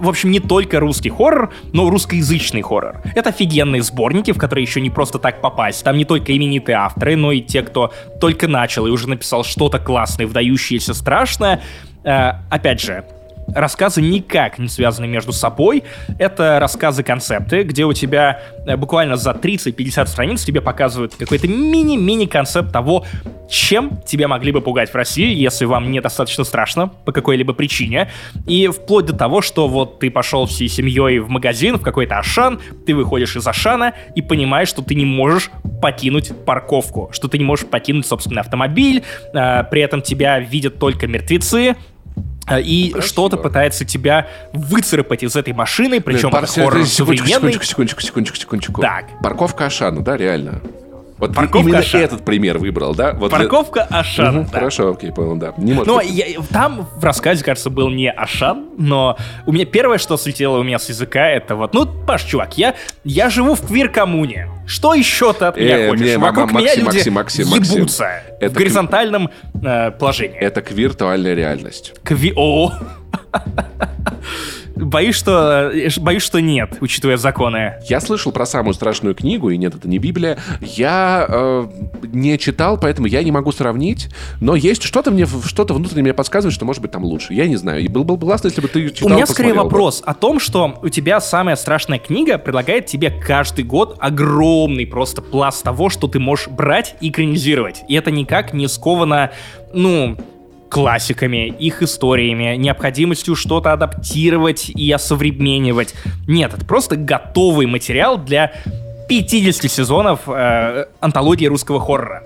в общем, не только русский хоррор, но русскоязычный хоррор. Это офигенные сборники, в которые еще не просто так попасть. Там не только именитые авторы, но и те, кто только начал и уже написал что-то классное, вдающееся страшное. Э, опять же, рассказы никак не связаны между собой. Это рассказы-концепты, где у тебя э, буквально за 30-50 страниц тебе показывают какой-то мини-мини концепт того, чем тебя могли бы пугать в России, если вам недостаточно страшно по какой-либо причине. И вплоть до того, что вот ты пошел всей семьей в магазин, в какой-то Ашан, ты выходишь из Ашана и понимаешь, что ты не можешь покинуть парковку, что ты не можешь покинуть собственный автомобиль, э, при этом тебя видят только мертвецы, и Красиво. что-то пытается тебя выцарапать из этой машины, причем это пар- хоррор секундочку, современный. секундочку, секундочку, секундочку, секундочку. Так. Парковка Ашана, да, реально? Вот Парковка именно Ашана. этот пример выбрал, да? Вот для- Парковка Ашан. Мгм, да. Хорошо, окей, понял, да. Не может Но быть. я- там в рассказе, кажется, был не Ашан, но у меня первое, что слетело у меня с языка, это вот, ну, Паш, чувак, я, я живу в квир-коммуне. Что еще ты от меня Э, хочешь? не, Вокруг Максим, меня люди Максим, Максим, Максим. ебутся Это в горизонтальном э, положении. Это виртуальная реальность. Кви... О! Боюсь, что... э, Боюсь, что нет, учитывая законы. Я слышал про самую страшную книгу, и нет, это не Библия. Я э, не читал, поэтому я не могу сравнить. Но есть что-то мне, что-то внутренне мне подсказывает, что может быть там лучше. Я не знаю. И был бы классно, если бы ты читал. У меня скорее посмотрел бы. вопрос о том, что у тебя самая страшная книга предлагает тебе каждый год огромный просто пласт того, что ты можешь брать и экранизировать. И это никак не сковано, ну, классиками, их историями, необходимостью что-то адаптировать и осовременивать. Нет, это просто готовый материал для 50 сезонов э, антологии русского хоррора.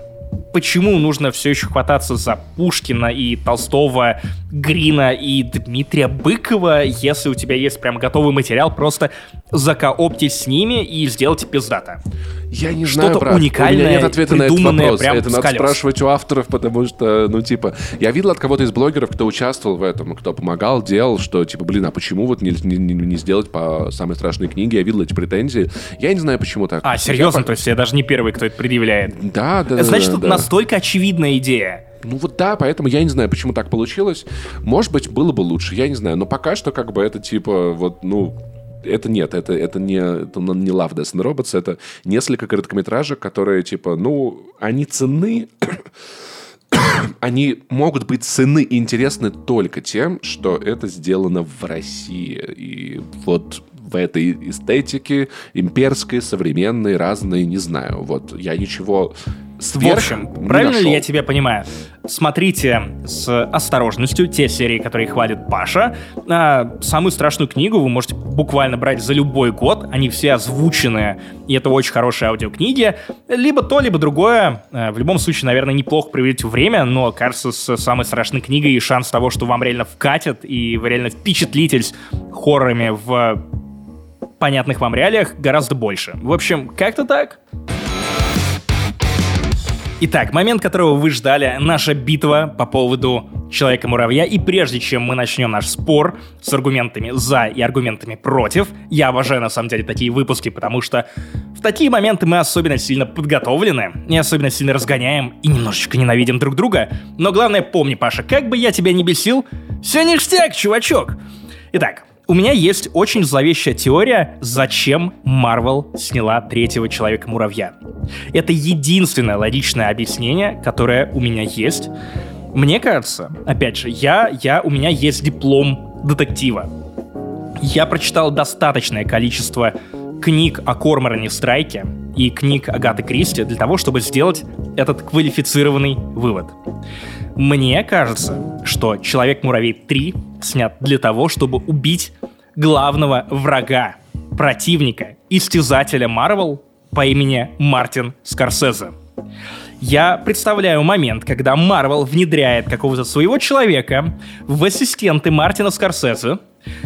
Почему нужно все еще хвататься за Пушкина и Толстого, Грина и Дмитрия Быкова, если у тебя есть прям готовый материал, просто закооптить с ними и сделать пиздата? Я не Что-то брат. У уникальное, меня нет ответа на этот вопрос. прям это надо спрашивать у авторов, потому что, ну, типа, я видел от кого-то из блогеров, кто участвовал в этом, кто помогал, делал, что, типа, блин, а почему вот не, не- не- сделать по самой страшной книге? Я видел эти претензии. Я не знаю, почему так. А, серьезно, то есть я даже не первый, кто это предъявляет. Да, да. Значит, да, да. настолько очевидная идея. Ну вот да, поэтому я не знаю, почему так получилось. Может быть, было бы лучше, я не знаю. Но пока что как бы это типа вот, ну, это нет, это, это не, это не Love, Death and Robots, это несколько короткометражек, которые типа, ну, они ценны, [coughs] они могут быть цены и интересны только тем, что это сделано в России. И вот в этой эстетике имперской, современной, разной, не знаю. Вот я ничего В сверх общем, не правильно ли я тебя понимаю? Смотрите с осторожностью те серии, которые хвалит Паша. А, самую страшную книгу вы можете буквально брать за любой год. Они все озвучены, и это очень хорошие аудиокниги. Либо то, либо другое. А, В любом случае, наверное, неплохо проведете время, но, кажется, с самой страшной книгой шанс того, что вам реально вкатят, и вы реально впечатлитесь хоррорами в понятных вам реалиях гораздо больше. В общем, как-то так. Итак, момент, которого вы ждали, наша битва по поводу Человека-муравья. И прежде чем мы начнем наш спор с аргументами за и аргументами против, я обожаю на самом деле такие выпуски, потому что в такие моменты мы особенно сильно подготовлены, и особенно сильно разгоняем и немножечко ненавидим друг друга. Но главное помни, Паша, как бы я тебя не бесил, все ништяк, чувачок. Итак, у меня есть очень зловещая теория, зачем Марвел сняла третьего Человека-муравья. Это единственное логичное объяснение, которое у меня есть. Мне кажется, опять же, я, я, у меня есть диплом детектива. Я прочитал достаточное количество книг о Корморане Страйке и книг Агаты Кристи для того, чтобы сделать этот квалифицированный вывод. Мне кажется, что Человек-муравей 3 снят для того, чтобы убить главного врага, противника, истязателя Марвел по имени Мартин Скорсезе. Я представляю момент, когда Марвел внедряет какого-то своего человека в ассистенты Мартина Скорсезе,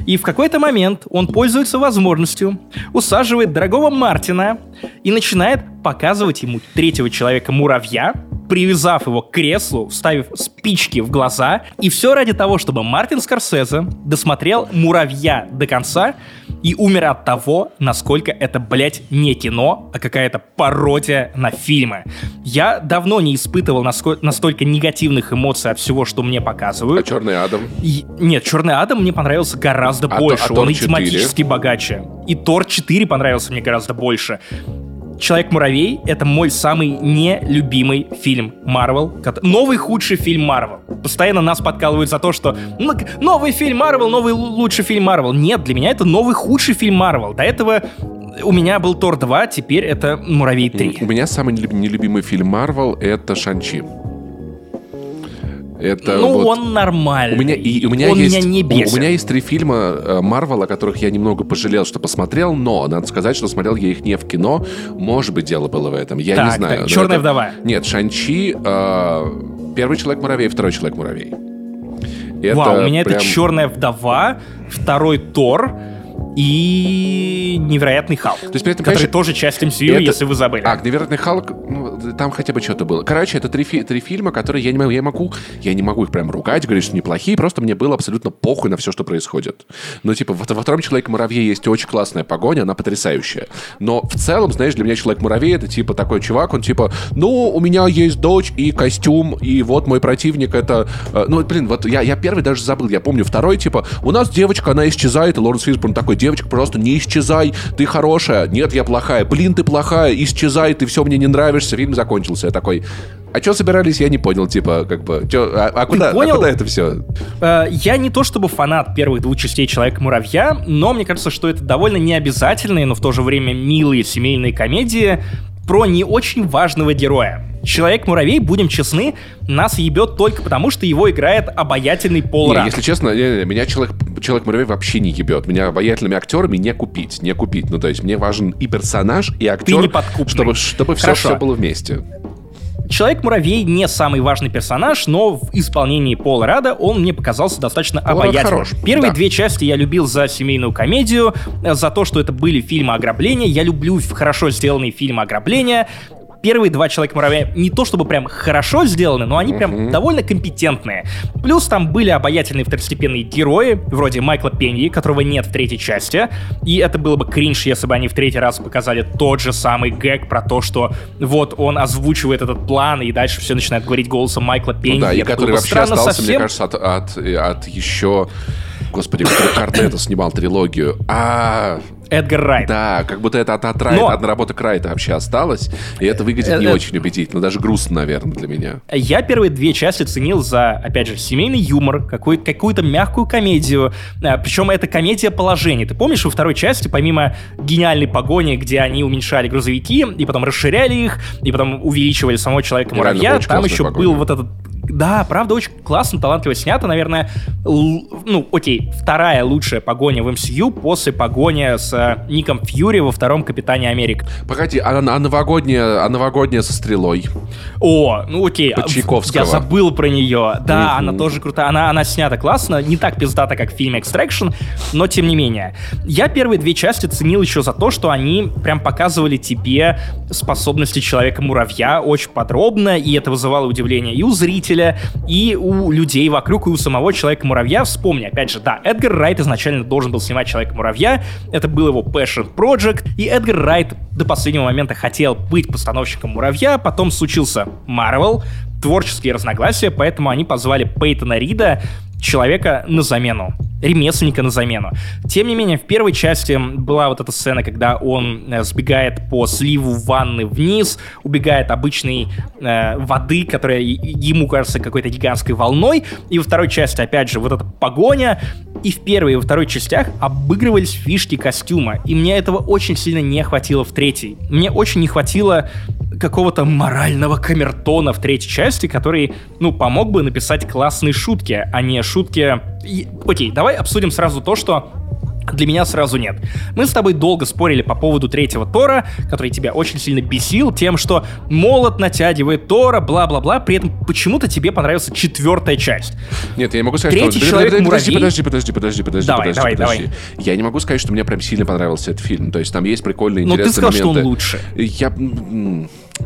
и в какой-то момент он пользуется возможностью, усаживает дорогого Мартина и начинает показывать ему третьего человека-муравья, привязав его к креслу, вставив спички в глаза, и все ради того, чтобы Мартин Скорсезе досмотрел «Муравья» до конца и умер от того, насколько это, блядь, не кино, а какая-то пародия на фильмы. Я давно не испытывал настолько негативных эмоций от всего, что мне показывают. А «Черный Адам»? И- нет, «Черный Адам» мне понравился гораздо А больше. то- а Он и 4? тематически богаче. И «Тор 4» понравился мне гораздо больше. Человек-муравей — это мой самый нелюбимый фильм Марвел. Новый худший фильм Марвел. Постоянно нас подкалывают за то, что «Ну, новый фильм Марвел, новый лу- лучший фильм Марвел. Нет, для меня это новый худший фильм Марвел. До этого у меня был Тор 2, теперь это Муравей 3. У меня самый нелюб- нелюбимый фильм Марвел — это «Шанчи». Это ну, вот- он нормальный. У меня, и, у меня он есть, меня не бесит. У меня есть три фильма э, Марвел, о которых я немного пожалел, что посмотрел, но надо сказать, что смотрел я их не в кино. Может быть, дело было в этом. Я не Так, знаю. так, «Черная это- вдова». Нет, Шанчи, э, первый человек-муравей, второй человек-муравей. Это Вау, у меня прям- это черная вдова, второй Тор и невероятный Халк, То есть, при этом, который тоже часть MCU, это- если вы забыли. А, невероятный Халк, ну, там хотя бы что-то было. Короче, это три, фи- три фильма, которые я не могу, я могу, я не могу их прям ругать, говорить, что неплохие, просто мне было абсолютно похуй на все, что происходит. Ну, типа, во, во втором Человеке-муравье есть очень классная погоня, она потрясающая. Но в целом, знаешь, для меня Человек-муравей это типа такой чувак, он типа, ну, у меня есть дочь и костюм, и вот мой противник это... э, ну, блин, вот я, я первый даже забыл, я помню второй, типа, у нас девочка, она исчезает, и Лоренс Фишборн такой, девочка, просто не исчезай, ты хорошая, нет, я плохая, блин, ты плохая, исчезай, ты все мне не нравишься, фильм закончился. Я такой, а что собирались, я не понял, типа, как бы, чё, а, а куда, а понял? куда это все? Э, Я не то чтобы фанат первых двух частей Человека-муравья, но мне кажется, что это довольно необязательные, но в то же время милые семейные комедии про не очень важного героя. Человек-муравей, будем честны, нас ебет только потому, что его играет обаятельный Пол Не, если честно, не, не, меня человек, человек-муравей вообще не ебет. Меня обаятельными актерами не купить, не купить. Ну, то есть мне важен и персонаж, и актер, неподкупный. чтобы, чтобы все, Хорошо. все было вместе. Человек-муравей не самый важный персонаж, но в исполнении Пола Рада он мне показался достаточно Пол обаятельным. хорош, Первые да. две части я любил за семейную комедию, э, за то, что это были фильмы ограбления. Я люблю хорошо сделанные фильмы ограбления. Первые два Человека-муравья не то чтобы прям хорошо сделаны, но они прям довольно компетентные. Плюс там были обаятельные второстепенные герои, вроде Майкла Пеньи, которого нет в третьей части. И это было бы кринж, если бы они в третий раз показали тот же самый гэг про то, что вот он озвучивает этот план, и дальше все начинают говорить голосом Майкла Пеньи. Ну да, и Это который вообще остался, мне совсем. кажется, от, от, от еще... Господи, который Корнетто снимал трилогию. А, Эдгар Райт. да, как будто это от, от, Райта, Но- от наработок Райта вообще осталось. И это выглядит не Э, э. очень убедительно. Даже грустно, наверное, для меня. Я первые две части ценил за, опять же, семейный юмор, какой, какую-то мягкую комедию. А, Причем это комедия положений. Ты помнишь, во второй части, помимо гениальной погони, где они уменьшали грузовики, и потом расширяли их, и потом увеличивали самого Человека-муравья, там еще погоня. был вот этот да, правда, очень классно, талантливо снято. Наверное, ну, окей, вторая лучшая погоня в MCU после погони с э, Ником Фьюри во втором Капитане Америка. Погоди, а, а новогодняя, а новогодняя со стрелой? О, ну окей. Под а, Чайковского. Я забыл про нее. Да, Мгм. она тоже крутая. Она, она снята классно, не так пиздата, как в фильме Extraction, но тем не менее. Я первые две части ценил еще за то, что они прям показывали тебе способности Человека-муравья очень подробно, и это вызывало удивление и у зрителя, и у людей вокруг, и у самого Человека-муравья. Вспомни, опять же, да, Эдгар Райт изначально должен был снимать Человека-муравья, это был его passion project, и Эдгар Райт до последнего момента хотел быть постановщиком муравья, потом случился Марвел, творческие разногласия, поэтому они позвали Пейтона Рида, человека на замену, ремесленника на замену. Тем не менее, в первой части была вот эта сцена, когда он э, сбегает по сливу ванны вниз, убегает обычной э, воды, которая ему кажется какой-то гигантской волной, и во второй части, опять же, вот эта погоня, и в первой и во второй частях обыгрывались фишки костюма, и мне этого очень сильно не хватило в третьей. Мне очень не хватило какого-то морального камертона в третьей части, который, ну, помог бы написать классные шутки, а не шутки... И- Окей, давай обсудим сразу то, что Для меня сразу нет. Мы с тобой долго спорили по поводу третьего Тора, который тебя очень сильно бесил тем, что молот натягивает Тора, бла-бла-бла, при этом почему-то тебе понравилась четвертая часть. Нет, я не могу сказать, Третий что... человек подожди, подожди, подожди, подожди, подожди, Давай, подожди, давай, подожди. Я не могу сказать, что мне прям сильно понравился этот фильм. То есть там есть прикольные, Но интересные ты сказал, что он моменты. лучше. Я...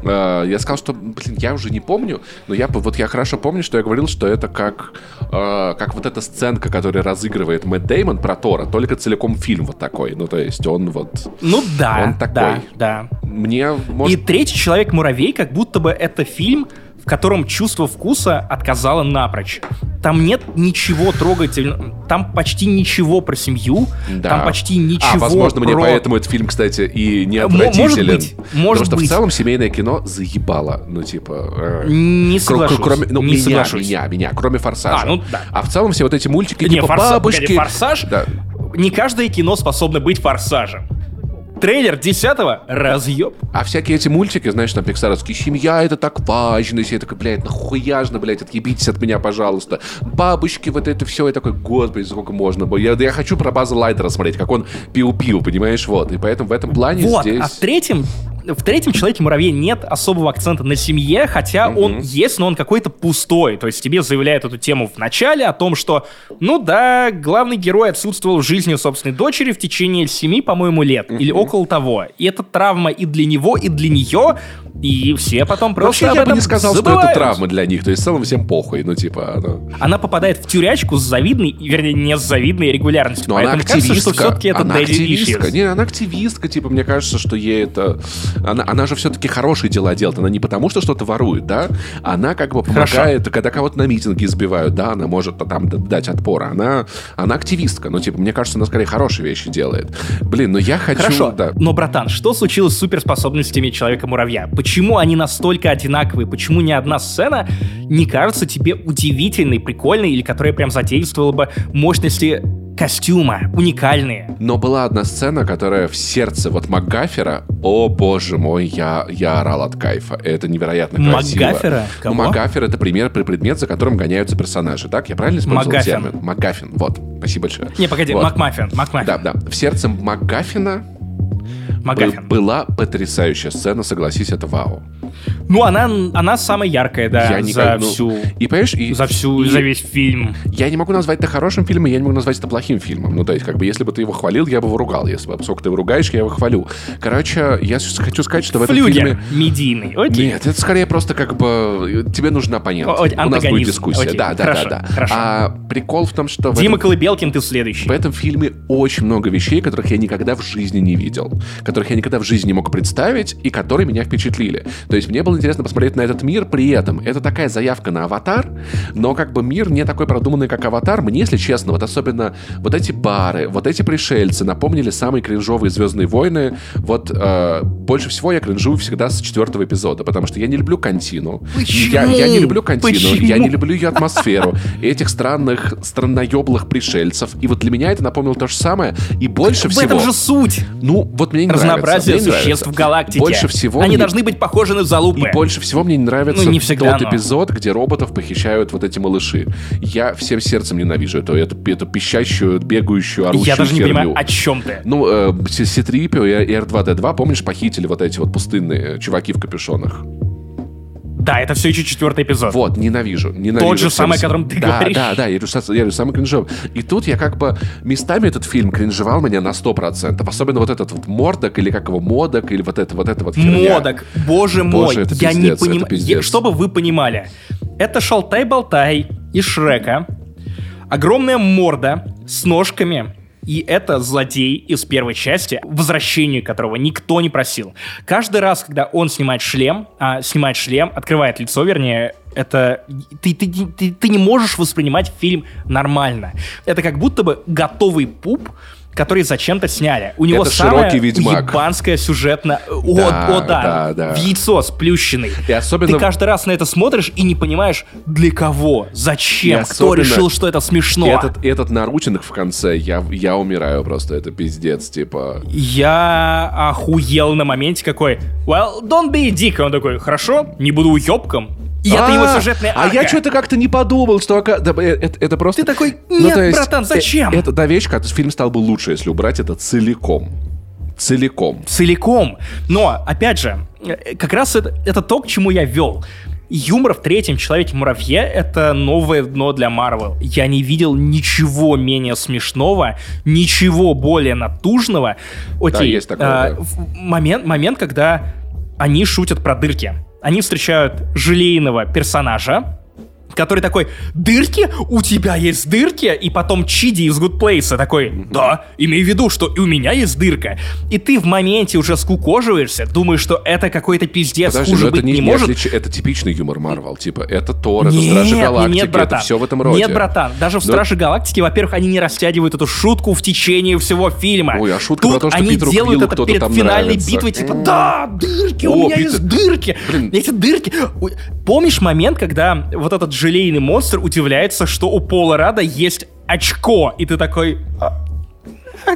э, Я сказал, что, блин, я уже не помню, но я вот я хорошо помню, что я говорил, что это как, э, как вот эта сценка, которую разыгрывает Мэтт Деймон про Тора, только целиком фильм вот такой. Ну, то есть он вот... Ну да, Он такой. да, да. Мне, И может, третий человек-муравей, как будто бы это фильм, в котором чувство вкуса отказало напрочь. Там нет ничего трогательного, там почти ничего про семью, Да. там почти ничего А, возможно, мне про... поэтому этот фильм, кстати, и не М- может отвратителен. быть, может Потому что быть. в целом семейное кино заебало. Ну, типа... э, Не соглашусь. Кроме, ну, не меня, соглашусь. меня, меня, кроме «Форсажа». А, ну да. А в целом все вот эти мультики, Не, типа «Форса- «Бабушки». погоди, «Форсаж»? Да. Не каждое кино способно быть форсажем. Трейлер 10-го — разъеб. А всякие эти мультики, знаешь, там пиксаровские «Семья — это так важно», и я такой, блядь, нахуя же, блядь, отъебитесь от меня, пожалуйста. Бабушки, вот это все, я такой, господи, сколько можно. было. Я, я хочу про База Лайтера смотреть, как он пил-пил, понимаешь, вот. И поэтому в этом плане Вот, здесь... а в третьем в третьем Человеке-муравье нет особого акцента на семье, хотя он есть, но он какой-то пустой. То есть тебе заявляют эту тему в начале о том, что, ну да, главный герой отсутствовал в жизни собственной дочери в течение семи, по-моему, лет. Или около того. И это травма и для него, и для нее. И все потом просто Вообще, об я бы этом не сказал, что забывают. это травма для них. То есть, в целом, всем похуй. Ну, типа, ну... Она попадает в тюрячку с завидной, вернее, не с завидной регулярностью. Но она Поэтому кажется, что активистка. все-таки это она активистка. Не, она активистка, типа, мне кажется, что ей это... Она, она же все-таки хорошие дела делает. Она не потому, что что-то ворует, да? Она как бы Хорошо. помогает, когда кого-то на митинге избивают, да, она может там дать отпор. Она, она активистка. Ну, типа, мне кажется, она скорее хорошие вещи делает. Блин, ну я хочу... Хорошо, Да. но, братан, что случилось с суперспособностями Человека-муравья? Почему они настолько одинаковые? Почему ни одна сцена не кажется тебе удивительной, прикольной, или которая прям задействовала бы мощности костюма, уникальные? Но была одна сцена, которая в сердце вот МакГаффера, о боже мой, я, я орал от кайфа. Это невероятно красиво. МакГаффера? Ну, Кого? МакГаффер — это пример, предмет, за которым гоняются персонажи, так? Я правильно использовал МакГаффин. термин? МакГаффин, вот. Спасибо большое. Не, погоди, Вот. Макмаффин, Макмаффин. Да, да. В сердце МакГаффина Макгаффин. бы- была потрясающая сцена, согласись, это вау. Ну, она, она самая яркая, да, Я за никак- ну, всю... И, понимаешь, и, За всю, и за весь фильм. я не могу назвать это хорошим фильмом, я не могу назвать это плохим фильмом. Ну, то есть, как бы, если бы ты его хвалил, я бы его ругал. Если бы, поскольку ты его ругаешь, я его хвалю. Короче, я хочу сказать, что в этом Флюгер фильме... медийный. Окей. Нет, это скорее просто как бы тебе нужен оппонент. О- о- У нас будет дискуссия. Окей, Да, да, хорошо, да, да. хорошо. А прикол в том, что в Дима этом, Колыбелкин, ты следующий. в этом фильме очень много вещей, которых я никогда в жизни не видел, которых я никогда в жизни не мог представить и которые меня впечатлили. То есть мне было интересно посмотреть на этот мир, при этом это такая заявка на аватар, но как бы мир не такой продуманный, как аватар. Мне, если честно, вот особенно вот эти бары, вот эти пришельцы напомнили самые кринжовые Звездные войны. Вот э, больше всего я кринжую всегда с четвертого эпизода, потому что я не люблю Кантину. Почему? Я, я не люблю Кантину, Почему? я не люблю ее атмосферу, этих странных, странноеблых пришельцев. И вот для меня это напомнило то же самое. И больше В всего... этом же суть. Ну, вот мне не Разнообразие мне существ нравится. в галактике. Больше всего Они мне- должны быть похожи на залупы. и больше всего мне не нравится Ну, не всегда, тот но. эпизод, где роботов похищают вот эти малыши. Я всем сердцем ненавижу эту, эту, эту пищащую, бегающую, орущую Я даже не херню. понимаю, о чем ты. Ну, э, Ситрипио и R2-D2, помнишь, похитили вот эти вот пустынные чуваки в капюшонах? Да, это все еще четвертый эпизод. Вот, ненавижу. ненавижу Тот же всем самый, о котором ты да, говоришь. Да, да, са- я говорю, самый кринжовый. И тут я как бы местами этот фильм кринжевал меня на 100%. Особенно вот этот вот мордок, или как его, модок, или вот это вот это вот херня. Модок, боже мой, Боже, это я не пиздец, это понимаю. Чтобы вы понимали, это Шалтай-Болтай из Шрека, огромная морда с ножками, и это злодей из первой части, возвращению которого никто не просил. Каждый раз, когда он снимает шлем, а, снимает шлем, открывает лицо, вернее, это ты, ты, ты, ты не можешь воспринимать фильм нормально. Это как будто бы готовый пуп, который зачем-то сняли. У него Это самая Ведьмак. ебанская сюжетная... О, Да, о, да, да, да. в яйцо сплющенный. И особенно- Ты каждый раз на это смотришь и не понимаешь, для кого, зачем, И кто особенно решил, что это смешно. Этот, этот наручник в конце, я, я умираю просто, это пиздец, типа... Я охуел на моменте какой, well, don't be a dick. Он такой, хорошо, не буду уебком. И это его А, сюжетная А арка. я что-то как-то не подумал, что да, э, это, это просто... Ты такой, Ну, нет, есть, братан, э, зачем? Это та вещь, как фильм стал бы лучше, если убрать это целиком. Целиком. целиком. Но, опять же, э, как раз это, это то, к чему я вел. Юмор в третьем Человеке-муравье — это новое дно для Марвел. Я не видел ничего менее смешного, ничего более натужного. Окей, есть такое, а, да. момент, момент, когда они шутят про дырки. Они встречают желейного персонажа, который такой, дырки? У тебя есть дырки? И потом Чиди из Good Place такой, да, имей в виду, что и у меня есть дырка. И ты в моменте уже скукоживаешься, думаешь, что это какой-то пиздец, Подожди, хуже это быть не, не, может. отлич- Это типичный юмор Марвел. Типа, это Тор, это Нет, Стражи Галактики, нет, братан. это все в этом роде. Нет, братан, даже в Но- Страже Галактики, во-первых, они не растягивают эту шутку в течение всего фильма. Ой, а шутка Тут про то, что они Питеру делают Квиллу это перед финальной нравится. битвой, типа, да, дырки, у О, меня Питер- есть дырки. Блин. Эти дырки. Помнишь момент, когда вот этот желейный монстр удивляется, что у Пола Рада есть очко, и ты такой... «А, [laughs]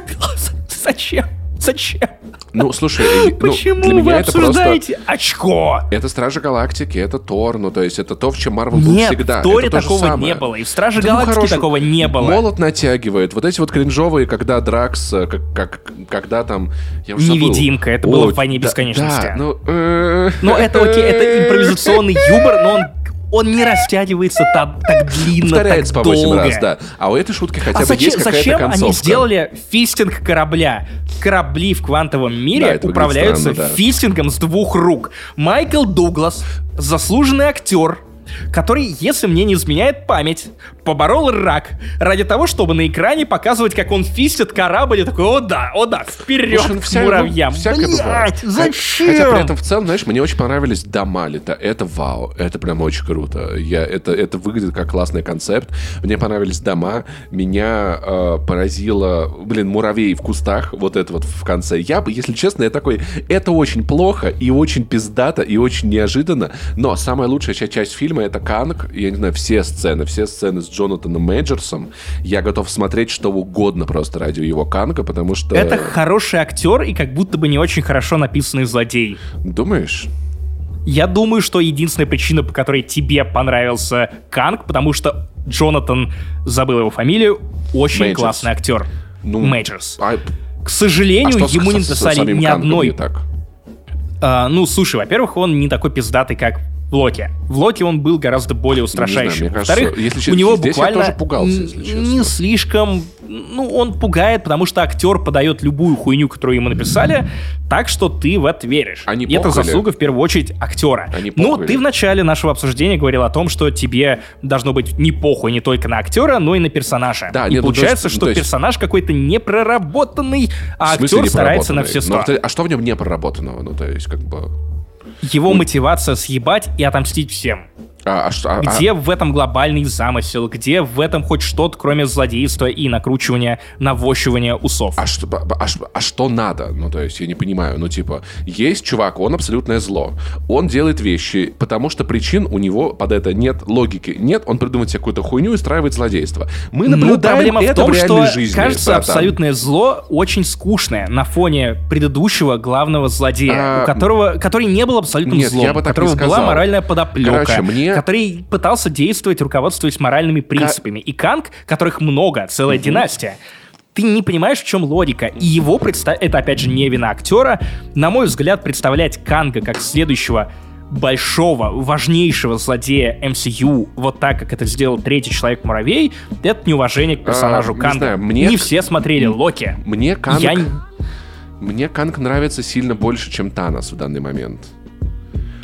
Зачем? Зачем? Ну, слушай, ну, Почему для вы меня это просто... очко? Это Стражи Галактики, это Тор, ну, то есть это то, в чем Марвел был всегда. в Торе это то такого самое. не было, и в Страже Да ну Галактики хорош, такого не было. Молот натягивает. Вот эти вот кринжовые, когда Дракс, э, как, как- когда там... Я уже забыл. Невидимка, это было О, в «Войне да, бесконечности». Да, ну... э, Но это окей, это импровизационный [laughs] юмор, но он, он не растягивается так, так длинно, Повторяется так по 8 долго. раз, да. А у этой шутки хотя А бы зачем, есть какая-то зачем концовка. они сделали фистинг корабля? Корабли в квантовом Да, мире выглядит управляются странно, да. фистингом с двух рук. Майкл Дуглас, заслуженный актер, который, если мне не изменяет память, поборол рак ради того, чтобы на экране показывать, как он фистит корабль, и такой, о да, о да, вперед Слушай, ну, к вся- муравьям. ну, всякое бывает. зачем? Хотя при этом в целом, знаешь, мне очень понравились дома лета. Это вау, это прям очень круто. Я, это, это выглядит как классный концепт. Мне понравились дома. Меня э, поразило, блин, муравей в кустах. Вот это вот в конце. Я бы, если честно, я такой, это очень плохо и очень пиздато и очень неожиданно. Но самая лучшая ча- часть фильма это Канг. Я не знаю, все сцены, все сцены с Джонатаном Мейджерсом. Я готов смотреть что угодно просто ради его Канга, потому что... Это хороший актер и как будто бы не очень хорошо написанный злодей. Думаешь? Я думаю, что единственная причина, по которой тебе понравился Канг, потому что Джонатан, забыл его фамилию, очень Мейджерс. классный актер. Ну, Мейджерс. А, К сожалению, а с- ему не с- с написали ни одной. не так? А, ну, слушай, во-первых, он не такой пиздатый, как в Локи. В Локи он был гораздо более Ну, устрашающим. кажется, Во-вторых, у него здесь я буквально тоже пугался, если честно. не слишком... Ну, он пугает, потому что актер подает любую хуйню, которую ему написали, так что ты в это веришь. Они И это заслуга, в первую очередь, актера. Они ну, похали. ты в начале нашего обсуждения говорил о том, что тебе должно быть не похуй не только на актера, но и на персонажа. Да, и нет, ну, получается, есть- что ну, то есть- персонаж какой-то непроработанный, а актер старается на все непроработанный? сто. Ну, а что в нем не проработанного? Ну, то есть, как бы... Его мотивация съебать и отомстить всем. А, а что- а- Где в этом глобальный замысел? Где в этом хоть что-то, кроме злодейства и накручивания, навощивания усов? А что, а, ш- а что надо? Ну, то есть, я не понимаю. Ну, типа, есть чувак, он абсолютное зло. Он делает вещи, потому что причин у него под это нет логики. Нет, он придумывает себе какую-то хуйню и устраивает злодейство. Мы Ну, наблюдаем проблема это в том, в что, реальной жизни, кажется, братан. абсолютное зло очень скучное на фоне предыдущего главного злодея, А, у которого, который не был абсолютным нет, злом, я бы у которого не была сказал. моральная подоплека, Короче, мне- который пытался действовать, руководствуясь моральными принципами. И Канг, которых много, целая династия, ты не понимаешь, в чем логика. И его представ... Это, опять же, не вина актера. На мой взгляд, представлять Канга как следующего большого, важнейшего злодея MCU, вот так, как это сделал третий Человек-муравей, это неуважение к персонажу А, не Канга. знаю, мне- Не все смотрели Локи. Мне Канг... Я не- Мне Канг нравится сильно больше, чем Танос в данный момент.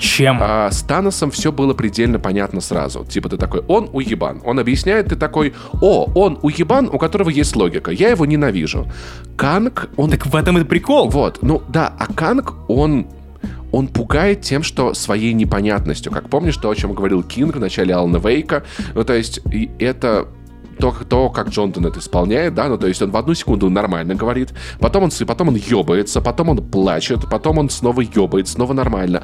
Чем? А с Таносом все было предельно понятно сразу. Типа ты такой, он уебан. Он объясняет, ты такой, о, он уебан, у которого есть логика. Я его ненавижу. Канг, он... Так в этом и прикол. Вот, ну да, а Канг, он... Он пугает тем, что своей непонятностью. Как помнишь то, о чем говорил Кинг в начале Алана Вейка? Ну, то есть, это то, то, как Джонатан это исполняет, да, ну, то есть он в одну секунду нормально говорит, потом он, потом он ебается, потом он плачет, потом он снова ебает, снова нормально.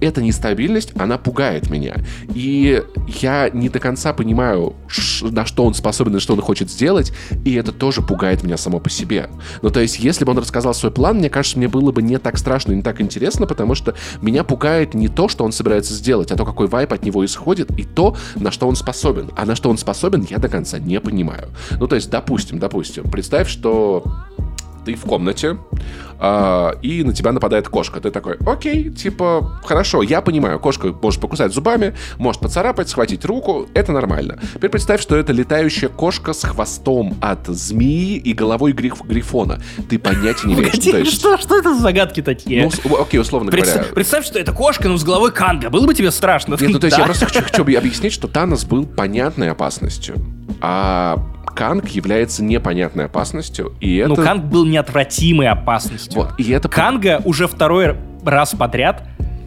эта нестабильность, она пугает меня. И я не до конца понимаю, на что он способен и что он хочет сделать, и это тоже пугает меня само по себе. Ну, то есть, если бы он рассказал свой план, мне кажется, мне было бы не так страшно не так интересно, потому что меня пугает не то, что он собирается сделать, а то, какой вайп от него исходит, и то, на что он способен. А на что он способен, я до конца не понимаю. Ну, то есть, допустим, допустим, представь, что ты в комнате, а, и на тебя нападает кошка. Ты такой, окей, типа, хорошо, я понимаю, кошка может покусать зубами, может поцарапать, схватить руку, это нормально. Теперь представь, что это летающая кошка с хвостом от змеи и головой гриф грифона. Ты понятия не имеешь. Погоди, что, что это за загадки такие? Ну, окей, условно Представь, говоря. Представь, что это кошка, но с головой Канга. Было бы тебе страшно? Нет, ну то есть да. я просто хочу, хочу объяснить, что Танос был понятной опасностью. А Канг является непонятной опасностью, и ну, это... Ну, Канг был неотвратимой опасностью. Вот, и это... Канга уже второй раз подряд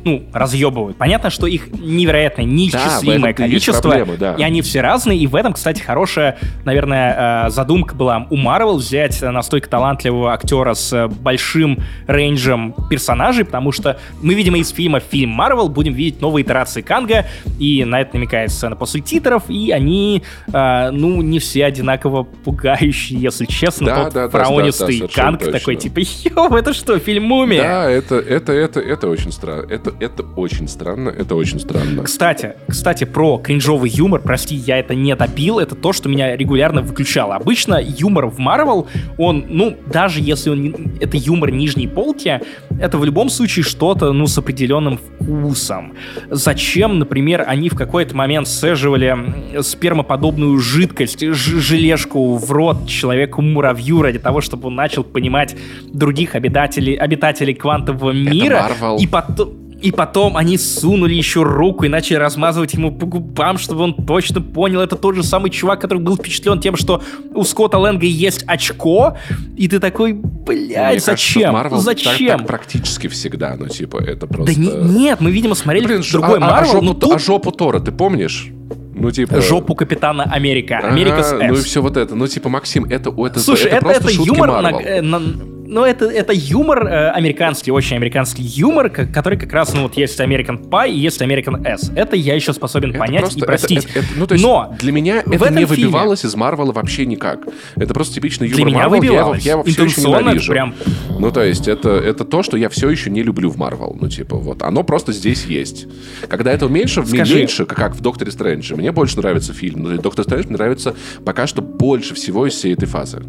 ну, разъебывают. Понятно, что их невероятное, неисчислимое да, количество, проблемы, да. и они все разные, и в этом, кстати, хорошая, наверное, э, задумка была у Марвел взять настолько талантливого актера с большим рейнджем персонажей, потому что мы, видимо, из фильма фильм Марвел будем видеть новые итерации Канга, и на это намекает сцена после титров, и они, э, ну, не все одинаково пугающие, если честно. Да, Тот да, фараонистый да, да, Канг точно. такой, типа, ёб, это что, фильм Мумия? Да, это, это, это, это очень странно. Это, это очень странно, это очень странно. Кстати, кстати, про кринжовый юмор, прости, я это не допил, это то, что меня регулярно выключало. Обычно юмор в Марвел, он, ну, даже если он это юмор нижней полки, это в любом случае что-то, ну, с определенным вкусом. Зачем, например, они в какой-то момент сцеживали спермоподобную жидкость, желешку в рот человеку-муравью ради того, чтобы он начал понимать других обитателей, обитателей квантового мира, и потом и потом они сунули еще руку и начали размазывать ему по губам, чтобы он точно понял. Это тот же самый чувак, который был впечатлен тем, что у Скотта Лэнга есть очко. И ты такой, блядь, зачем? Кажется, зачем? Так, так практически всегда, ну типа это просто... Да не, нет, мы, видимо, смотрели Блин, другой а, Марвел, а, а, жопу, тут... а жопу Тора ты помнишь? Ну, типа... Жопу капитана Америка. Америка с Ну и все вот это. Ну, типа, Максим, это, это, Слушай, это, это, просто это шутки юмор на, на, ну, это, это юмор э, американский, очень американский юмор, который как раз, ну, вот есть American Pie и есть American S. Это я еще способен это понять просто, и простить. Это, это, это, ну, то есть Но для меня это не выбивалось фильме... из Марвела вообще никак. Это просто типичный юмор Для меня выбивалось. Я, я его все еще ненавижу. Прям... Ну, то есть это, это то, что я все еще не люблю в Марвел. Ну, типа, вот, оно просто здесь есть. Когда этого меньше, Скажи... меньше, как в Докторе Стрэндже, мне больше нравится фильм. Но Доктор Стрэндж мне нравится пока что больше всего из всей этой фазы.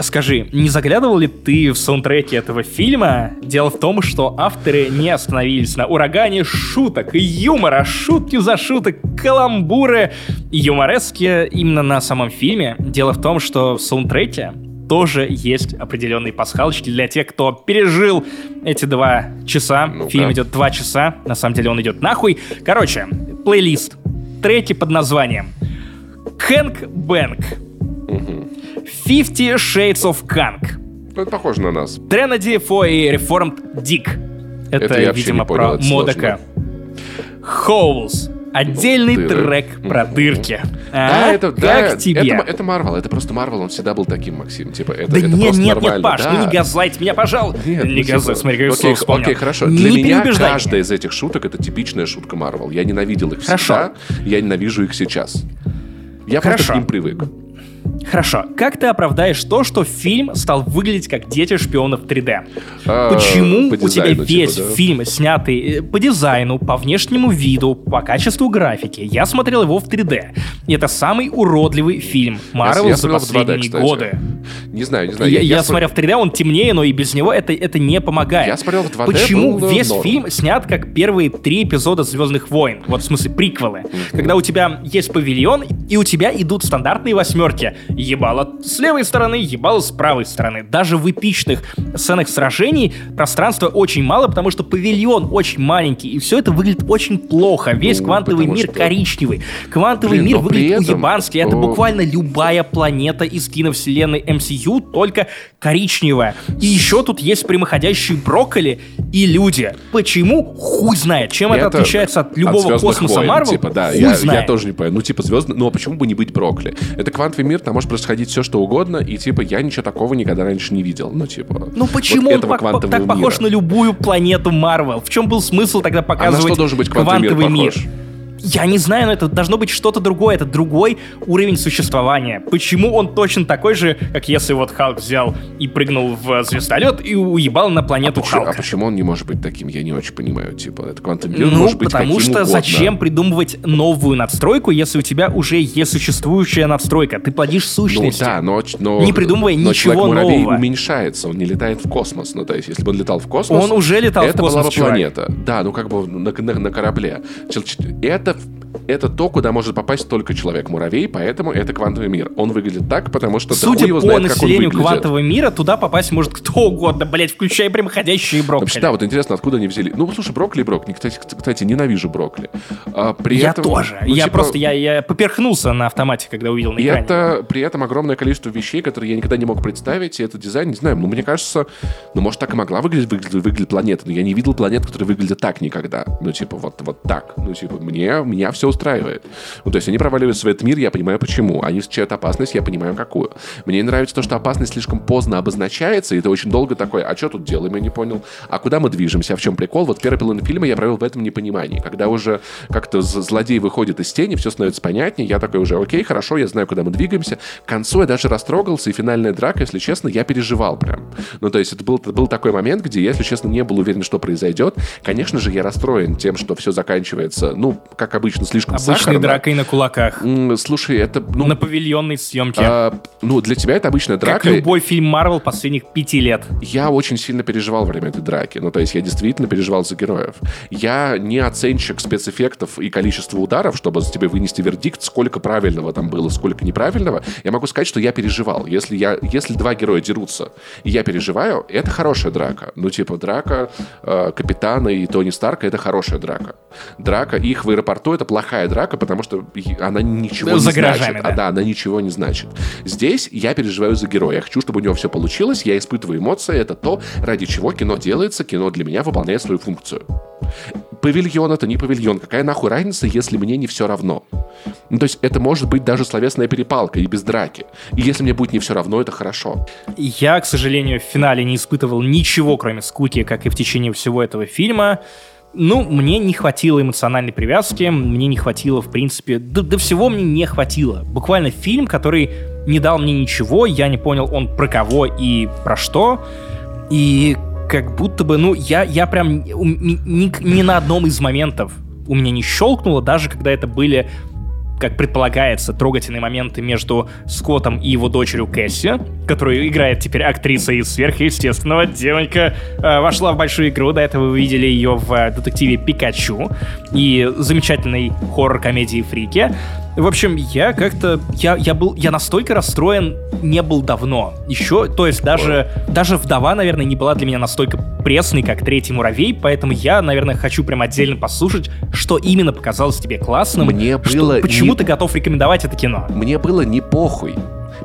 Скажи, не заглядывал ли ты в саундтреке этого фильма? Дело в том, что авторы не остановились на урагане шуток и юмора, шутки за шуток, каламбуры и юморески именно на самом фильме. Дело в том, что в саундтреке тоже есть определенные пасхалочки для тех, кто пережил эти два часа. ну Фильм идет два часа, на самом деле он идет нахуй. Короче, плейлист. Треки под названием Hank Bank. Fifty Shades of Kang. Ну, это похоже на нас. Тренеди Фо и Reformed Dick. Это, это видимо, понял, про Модока. Holes. Отдельный Дыры. трек про дырки. Да, а? это, как да, тебе? Это, это Марвел, это просто Марвел, он всегда был таким, Максим. Типа, это, да это нет, просто нет, нормально. нет, Паш, да. ну не gaslight меня, пожалуйста. Нет, не ну, gaslight, типа, смотри, как окей, слово окей, хорошо. Не Для меня каждая из этих шуток это типичная шутка Марвел. Я ненавидел их Хорошо. всегда, я ненавижу их сейчас. Я Хорошо. просто к ним привык. Хорошо, как ты оправдаешь то, что фильм стал выглядеть как «Дети шпионов 3D»? А, Почему по у тебя весь типа, да? фильм снятый э, по дизайну, по внешнему виду, по качеству графики? Я смотрел его в 3D. И это самый уродливый фильм Марвел я за 2D, последние кстати. годы. Не знаю, не знаю. Я, я см- смотрел в 3D, он темнее, но и без него это, это не помогает. Я смотрел в 2D, Почему был, весь норм. фильм снят как первые три эпизода Звездных войн? Вот в смысле приквелы. Когда у тебя есть павильон, и у тебя идут стандартные восьмерки. Ебало с левой стороны, ебало с правой стороны. Даже в эпичных сценах сражений пространства очень мало, потому что павильон очень маленький, и все это выглядит очень плохо. Весь Ну, квантовый мир что- коричневый. Квантовый Блин, мир выглядит этом- уебански. Это буквально любая планета из киновселенной MCU, только коричневая. И еще тут есть прямоходящие брокколи и люди. Почему? Хуй знает. Чем это, отличается от любого «Звездных космоса войн», Марвел? Типа, да, Хуй я, я тоже не понимаю. Ну, типа, звездный, ну, а почему бы не быть брокколи? Это квантовый мир, там там может происходить все, что угодно, и, типа, я ничего такого никогда раньше не видел. Ну, типа... Ну, почему вот он этого пок- квантового так похож мира. на любую планету Марвел? В чем был смысл тогда А на показывать что должен быть квантовый мир похож? Я не знаю, но это должно быть что-то другое, это другой уровень существования. Почему он точно такой же, как если вот Халк взял и прыгнул в звездолет и уебал на планету Почему- а Халка? почему он не может быть таким? Я не очень понимаю. Типа, это квантовый мир Ну, может быть потому что угодно. зачем придумывать новую надстройку, если у тебя уже есть существующая надстройка? Ты плодишь Ну сущности. да, но, но Не придумывая но ничего нового. уменьшается, он не летает в космос. Ну, то есть, если бы он летал в космос... Он уже летал в это была космос, бы планета. Да, ну как бы на, на- на корабле. Ч- Это, это то, куда может попасть только человек-муравей, поэтому это квантовый мир. Он выглядит так, потому что Судя его по знает, он населению квантового мира, туда попасть может кто угодно, блять, включая прямоходящие брокколи. Вообще, да, вот интересно, откуда они взяли. Ну, слушай, брокколи и брокколи. Кстати, кстати, ненавижу брокколи. А, при я этом, тоже. ну, я типа, просто, я, я поперхнулся на автомате, когда увидел на И экране. это при этом огромное количество вещей, которые я никогда не мог представить. И это дизайн, не знаю, ну, мне кажется, ну, может, так и могла выглядеть, выглядеть, выглядеть планета, но я не видел планет, которые выглядят так никогда. Ну, типа, вот, вот так. Ну, типа, мне, меня все устраивает. Ну, то есть они проваливаются в этот мир, я понимаю, почему. Они встречают опасность, я понимаю, какую. Мне не нравится то, что опасность слишком поздно обозначается, и это очень долго такое, а что тут делаем, я не понял. А куда мы движемся, а в чем прикол? Вот первый половину фильма я провел в этом непонимании. Когда уже как-то злодей выходит из тени, все становится понятнее, я такой уже, окей, хорошо, я знаю, куда мы двигаемся. К концу я даже растрогался, и финальная драка, если честно, я переживал прям. Ну, то есть это был, это был такой момент, где я, если честно, не был уверен, что произойдет. Конечно же, я расстроен тем, что все заканчивается, ну, как обычно, слишком Обычной сахарно. дракой на кулаках. Слушай, это, ну, на павильонной съемке. а, ну, для тебя это обычная как драка. любой фильм Марвел последних пяти лет. Я очень сильно переживал время этой драки. Ну, то есть я действительно переживал за героев. Я не оценщик спецэффектов и количества ударов, чтобы за тебе вынести вердикт, сколько правильного там было, сколько неправильного. Я могу сказать, что я переживал. Если, я, если два героя дерутся, и я переживаю, это хорошая драка. Ну, типа, драка э, Капитана и Тони Старка — это хорошая драка. Драка их в аэропорту — это плохая драка, потому что она ничего За не гаражами, значит. да. А, да, она ничего не значит. Здесь я переживаю за героя. Я хочу, чтобы у него все получилось. Я испытываю эмоции. Это то, ради чего кино делается. Кино для меня выполняет свою функцию. Павильон это не павильон. Какая нахуй разница, если мне не все равно? Ну, то есть это может быть даже словесная перепалка и без драки. И если мне будет не все равно, это хорошо. Я, к сожалению, в финале не испытывал ничего, кроме скуки, как и в течение всего этого фильма. Ну, мне не хватило эмоциональной привязки, мне не хватило, в принципе, да, да всего мне не хватило. Буквально фильм, который не дал мне ничего, я не понял, он про кого и про что. И как будто бы, ну, я, я прям ни, ни- ни на одном из моментов у меня не щелкнуло, даже когда это были как предполагается, трогательные моменты между Скоттом и его дочерью Кэсси, которую играет теперь актриса из сверхъестественного. Девонька э, вошла в большую игру, до этого вы видели ее в э, детективе Пикачу и замечательной хоррор-комедии Фрики. В общем, я как-то... Я, я был... Я настолько расстроен не был давно. Еще, то есть даже, даже «Вдова», наверное, не была для меня настолько пресной, как «Третий муравей», поэтому я, наверное, хочу прям отдельно послушать, что именно показалось тебе классным. Мне что- было почему не- ты готов рекомендовать это кино? Мне было не похуй.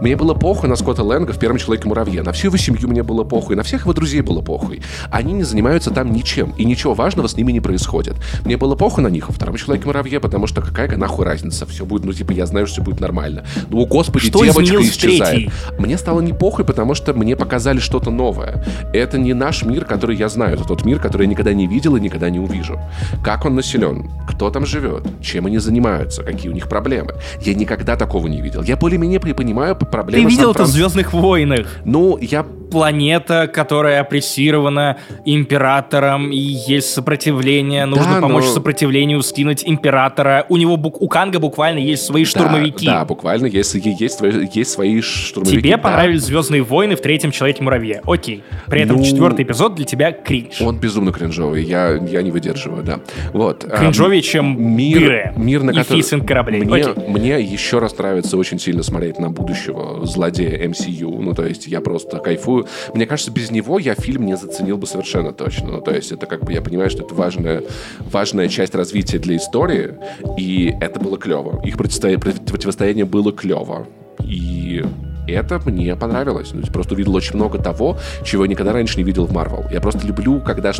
Мне было похуй на Скотта Лэнга в «Первом человеке-муравье». На всю его семью мне было похуй. На всех его друзей было похуй. Они не занимаются там ничем. И ничего важного с ними не происходит. Мне было похуй на них во «Втором человеке-муравье», потому что какая нахуй разница? Все будет, ну, типа, я знаю, что все будет нормально. Ну, господи, Что девочка исчезает. Мне стало не похуй, потому что мне показали что-то новое. Это не наш мир, который я знаю. Это тот мир, который я никогда не видел и никогда не увижу. Как он населен? Кто там живет? Чем они занимаются? Какие у них проблемы? Я никогда такого не видел. Я более-менее понимаю Ты проблемы видел это в «Звездных войнах»? Ну, я Планета, которая опрессирована императором, и есть сопротивление. Нужно Да, помочь но- сопротивлению скинуть императора. У него бук- у Канга буквально есть свои штурмовики. Да, буквально есть, есть, свои, есть свои штурмовики. Тебе да. понравились Звездные войны в третьем Человеке-муравье. Окей. При этом Ну, четвертый эпизод для тебя кринж. Он безумно кринжовый, я, я не выдерживаю, да. Вот. а, Кринжовее, чем мир, дыры мир, на и который... фисинг кораблей. Мне, Окей. мне еще раз нравится очень сильно смотреть на будущего злодея MCU. Ну, то есть я просто кайфую. Мне кажется, без него я фильм не заценил бы совершенно точно. Ну, то есть это как бы я понимаю, что это важная, важная часть развития для истории, и это было клево. Их противостоя- противостояние было клево. И это мне понравилось. Ну, просто увидел очень много того, чего я никогда раньше не видел в Марвел. Я просто люблю, когда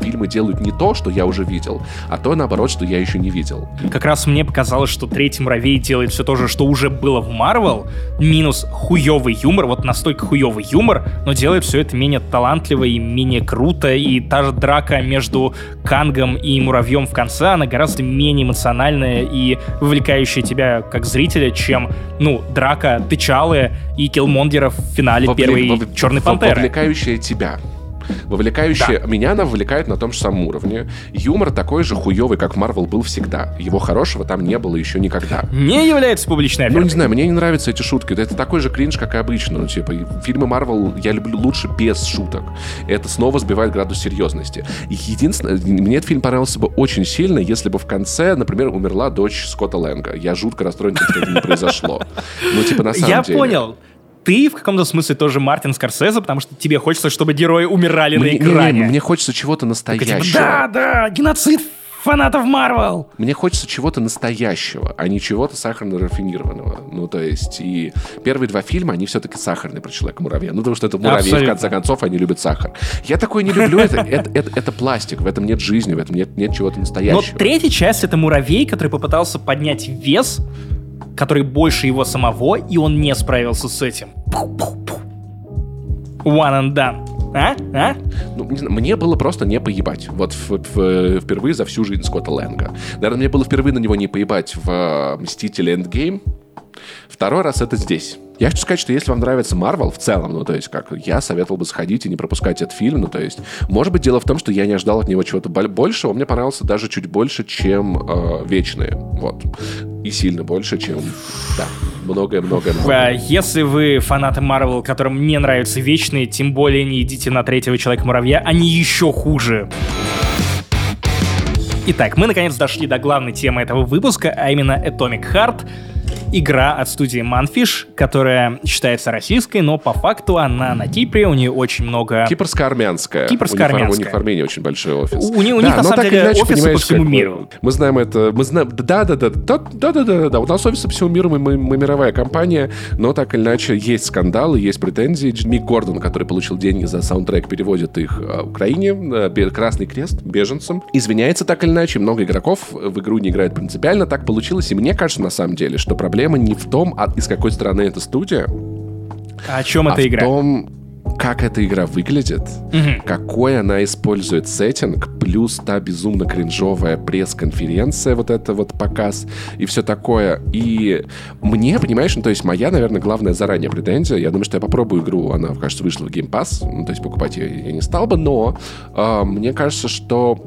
фильмы делают не то, что я уже видел, а то, наоборот, что я еще не видел. Как раз мне показалось, что третий муравей делает все то же, что уже было в Марвел, минус хуевый юмор, вот настолько хуевый юмор, но делает все это менее талантливо и менее круто, и та же драка между Кангом и Муравьем в конце, она гораздо менее эмоциональная и вовлекающая тебя как зрителя, чем, ну, драка Тычалы и Киллмонгера в финале Вовлек... первой вов... Черной Пантеры. Вовлекающая тебя. Вовлекающая... Да. Меня она вовлекает на том же самом уровне. Юмор такой же хуевый, как Марвел был всегда. Его хорошего там не было еще никогда. Не является публичной Ну, не знаю, мне не нравятся эти шутки. Это такой же кринж, как и обычно. Ну, типа, фильмы Марвел я люблю лучше без шуток. Это снова сбивает градус серьезности. Единственное, мне этот фильм понравился бы очень сильно, если бы в конце, например, умерла дочь Скотта Лэнга. Я жутко расстроен, что это не произошло. Ну, типа, на самом деле. Я понял ты в каком-то смысле тоже Мартин Скорсезе, потому что тебе хочется, чтобы герои умирали мне, на экране. Не, не, мне хочется чего-то настоящего. Типа, да, да, геноцид фанатов Марвел. Мне хочется чего-то настоящего, а не чего-то сахарно-рафинированного. Ну, то есть, и первые два фильма, они все-таки сахарные про Человека-муравья. Ну, потому что это муравей, Абсолютно. в конце концов, они любят сахар. Я такой не люблю это. [laughs] Это, это. это пластик, в этом нет жизни, в этом нет, нет чего-то настоящего. Но третья часть — это муравей, который попытался поднять вес который больше его самого, и он не справился с этим. One and done. А? А? Ну, не знаю, мне было просто не поебать. Вот в, в, впервые за всю жизнь Скотта Лэнга. Наверное, мне было впервые на него не поебать в uh, «Мстители Эндгейм». Второй раз это здесь. Я хочу сказать, что если вам нравится Марвел в целом, ну, то есть, как я советовал бы сходить и не пропускать этот фильм, ну, то есть, может быть, дело в том, что я не ожидал от него чего-то большего, мне понравился даже чуть больше, чем э, Вечные, вот. И сильно больше, чем, да, многое-многое. Если вы фанаты Марвел, которым не нравятся Вечные, тем более не идите на третьего Человека-муравья, они еще хуже. Итак, мы наконец дошли до главной темы этого выпуска, а именно Atomic Heart — игра от студии Manfish, которая считается российской, но по факту она на Кипре, у нее очень много... Кипрско-армянская. Кипрско-армянская. У них в Армении очень большой офис. У, у, у да, них, на самом деле, иначе, офисы по всему миру. Мы, мы знаем это... Мы знаем... Да-да-да. Да-да-да. У нас офисы по всему миру, мы, мы, мы мировая компания, но так или иначе есть скандалы, есть претензии. Мик Гордон, который получил деньги за саундтрек, переводит их э, Украине, э, Красный Крест, беженцам. Извиняется так или иначе, много игроков в игру не играют принципиально. Так получилось, и мне кажется, на самом деле, что проблема проблема не в том, а из какой страны эта студия, а о чем а эта игра? в том, как эта игра выглядит, угу. какой она использует сеттинг, плюс та безумно кринжовая пресс-конференция, вот это вот показ и все такое. И мне, понимаешь, ну, то есть моя, наверное, главная заранее претензия, я думаю, что я попробую игру, она, кажется, вышла в Game Pass, ну, то есть покупать ее я не стал бы, но э, мне кажется, что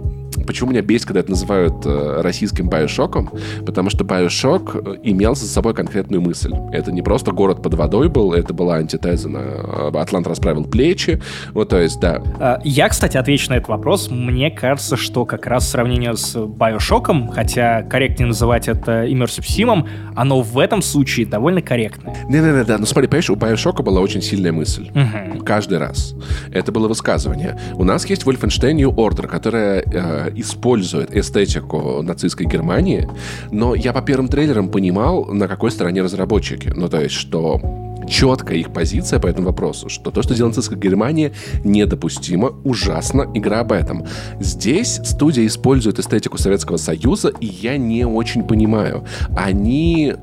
Почему меня бесит, когда это называют э, российским Байошоком? Потому что Байошок э, имел за собой конкретную мысль. Это не просто город под водой был, это была антитеза на э, «Атлант расправил плечи». Вот, то есть, да. А, я, кстати, отвечу на этот вопрос. Мне кажется, что как раз сравнение с Байошоком, хотя корректнее называть это Immersive Sim, оно в этом случае довольно корректное. Не-не-не, да. Ну смотри, понимаешь, у Байошока была очень сильная мысль. Угу. Каждый раз. Это было высказывание. У нас есть Wolfenstein New Order, которая э, использует эстетику нацистской Германии, но я по первым трейлерам понимал, на какой стороне разработчики. Ну, то есть, что четкая их позиция по этому вопросу, что то, что делает нацистская Германия, недопустимо, ужасно, игра об этом. Здесь студия использует эстетику Советского Союза, и я не очень понимаю. Они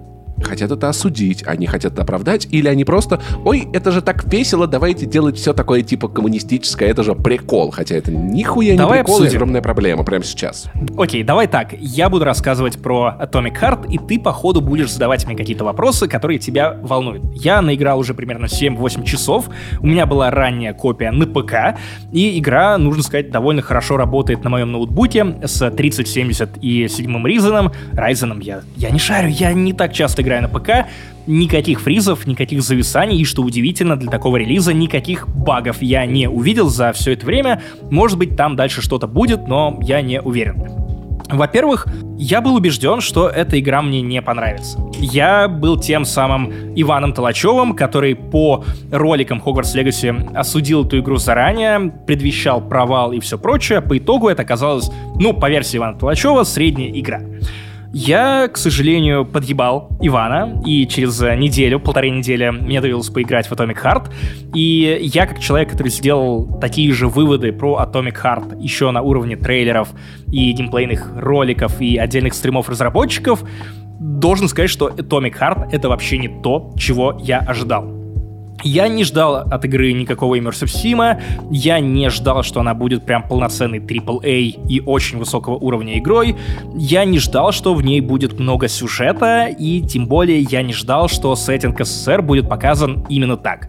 хотят это осудить, они хотят это оправдать, или они просто, ой, это же так весело, давайте делать все такое типа коммунистическое, это же прикол, хотя это нихуя давай не прикол, обсудим. огромная проблема прямо сейчас. Окей, давай так, я буду рассказывать про Atomic Heart, и ты по ходу будешь задавать мне какие-то вопросы, которые тебя волнуют. Я наиграл уже примерно 7-8 часов, у меня была ранняя копия на ПК, и игра, нужно сказать, довольно хорошо работает на моем ноутбуке с 3070 и 7 Ryzen. Ryzen я, я не шарю, я не так часто играю на ПК, никаких фризов, никаких зависаний, и, что удивительно, для такого релиза никаких багов я не увидел за все это время. Может быть, там дальше что-то будет, но я не уверен. Во-первых, я был убежден, что эта игра мне не понравится. Я был тем самым Иваном Толачевым, который по роликам Hogwarts Legacy осудил эту игру заранее, предвещал провал и все прочее. По итогу это оказалось, ну, по версии Ивана Толачева, средняя игра. Я, к сожалению, подъебал Ивана, и через неделю, полторы недели мне довелось поиграть в Atomic Heart, и я, как человек, который сделал такие же выводы про Atomic Heart еще на уровне трейлеров и геймплейных роликов и отдельных стримов разработчиков, должен сказать, что Atomic Heart — это вообще не то, чего я ожидал. Я не ждал от игры никакого Immersive Sim, я не ждал, что она будет прям полноценной AAA и очень высокого уровня игрой, я не ждал, что в ней будет много сюжета, и тем более я не ждал, что сеттинг СССР будет показан именно так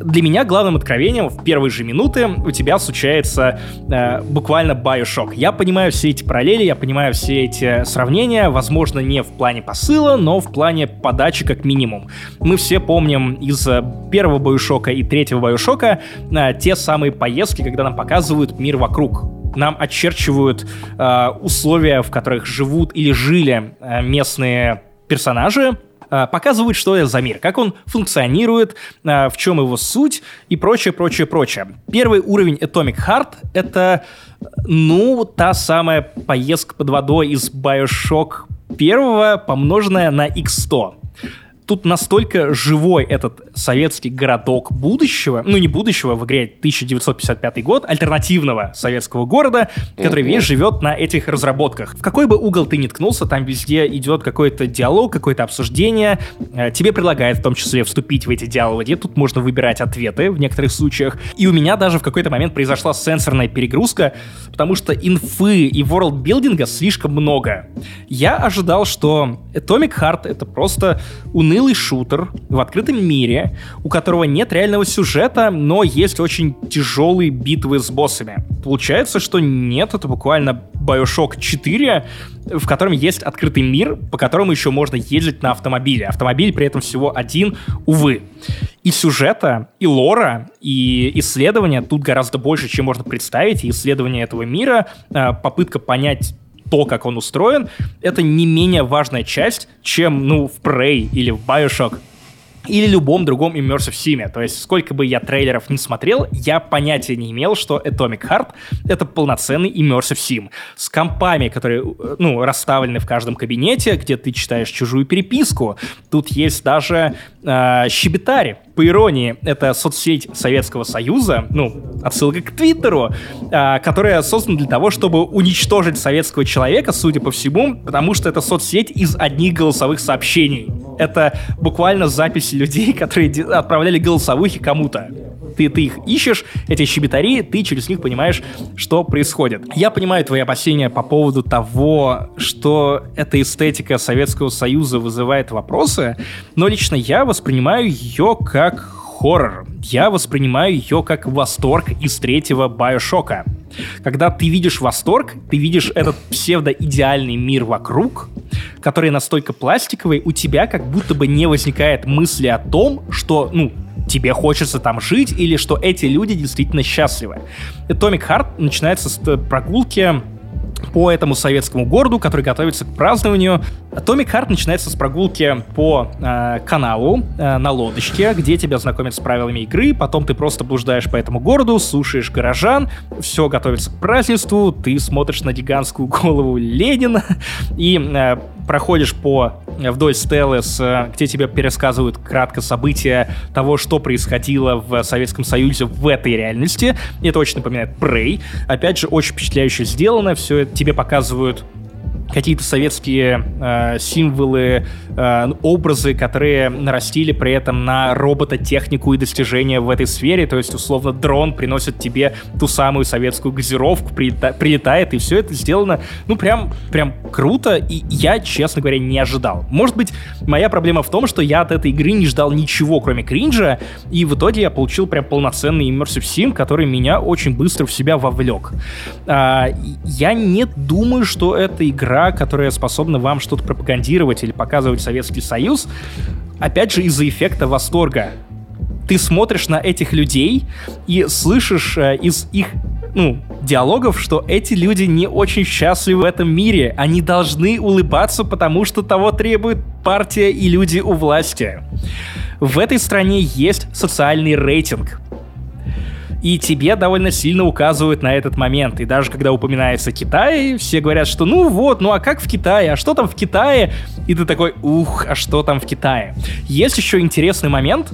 для меня главным откровением в первые же минуты у тебя случается э, буквально Bioshock. Я понимаю все эти параллели, я понимаю все эти сравнения, возможно, не в плане посыла, но в плане подачи как минимум. Мы все помним из э, первого Bioshock и третьего Bioshock э, те самые поездки, когда нам показывают мир вокруг нам очерчивают э, условия, в которых живут или жили э, местные персонажи, Э, показывают, что это за мир, как он функционирует, э, в чем его суть и прочее, прочее, прочее. Первый уровень Atomic Heart — это, ну, та самая поездка под водой из Bioshock первого, помноженная на X100 тут настолько живой этот советский городок будущего, ну не будущего, в игре 1955 год, альтернативного советского города, который весь живет на этих разработках. В какой бы угол ты ни ткнулся, там везде идет какой-то диалог, какое-то обсуждение, э, тебе предлагают в том числе вступить в эти диалоги, тут можно выбирать ответы в некоторых случаях. И у меня даже в какой-то момент произошла сенсорная перегрузка, потому что инфы и ворлдбилдинга слишком много. Я ожидал, что Atomic Heart это просто унылый унылый шутер в открытом мире, у которого нет реального сюжета, но есть очень тяжелые битвы с боссами. Получается, что нет, это буквально Bioshock 4, в котором есть открытый мир, по которому еще можно ездить на автомобиле. Автомобиль при этом всего один, увы. И сюжета, и лора, и исследования тут гораздо больше, чем можно представить. И исследование этого мира, а, попытка понять то, как он устроен, это не менее важная часть, чем, ну, в Prey или в Bioshock или любом другом Immersive Sim. То есть, сколько бы я трейлеров не смотрел, я понятия не имел, что Atomic Heart — это полноценный Immersive Sim. С компами, которые, ну, расставлены в каждом кабинете, где ты читаешь чужую переписку. Тут есть даже э, щебетари. По иронии, это соцсеть Советского Союза, ну, отсылка к Твиттеру, э, которая создана для того, чтобы уничтожить советского человека, судя по всему, потому что это соцсеть из одних голосовых сообщений. Это буквально запись людей, [laughs] которые отправляли голосовухи кому-то. Ты, ты их ищешь, эти щебетари, ты через них понимаешь, что происходит. Я понимаю твои опасения по поводу того, что эта эстетика Советского Союза вызывает вопросы, но лично я воспринимаю ее как хоррор. Я воспринимаю ее как восторг из третьего Байошока. Когда ты видишь восторг, ты видишь этот псевдоидеальный мир вокруг, который настолько пластиковый, у тебя как будто бы не возникает мысли о том, что, ну, тебе хочется там жить, или что эти люди действительно счастливы. Atomic Heart начинается с прогулки по этому советскому городу, который готовится к празднованию. Atomic Heart начинается с прогулки по э, каналу э, на лодочке, где тебя знакомят с правилами игры, потом ты просто блуждаешь по этому городу, слушаешь горожан, все готовится к празднеству, ты смотришь на гигантскую [laughs] голову Ленина и э, проходишь по э, вдоль стелы, с, э, где тебе пересказывают кратко события того, что происходило в Советском Союзе в этой реальности. Это очень напоминает Prey. Опять же, очень впечатляюще сделано. Все это тебе показывают какие-то советские э, символы, э, образы, которые нарастили при этом на робототехнику и достижения в этой сфере. То есть, условно, дрон приносит тебе ту самую советскую газировку, прилета- прилетает, и все это сделано, ну, прям, прям круто, и я, честно говоря, не ожидал. Может быть, моя проблема в том, что я от этой игры не ждал ничего, кроме кринжа, и в итоге я получил прям полноценный Immersive Sim, который меня очень быстро в себя вовлек. А, я не думаю, что эта игра игра, которая способна вам что-то пропагандировать или показывать Советский Союз, опять же из-за эффекта восторга. Ты смотришь на этих людей и слышишь э, из их ну, диалогов, что эти люди не очень счастливы в этом мире. Они должны улыбаться, потому что того требует партия и люди у власти. В этой стране есть социальный рейтинг. И тебе довольно сильно указывают на этот момент. И даже когда упоминается Китай, все говорят, что ну вот, ну а как в Китае? А что там в Китае? И ты такой, ух, а что там в Китае? Есть еще интересный момент,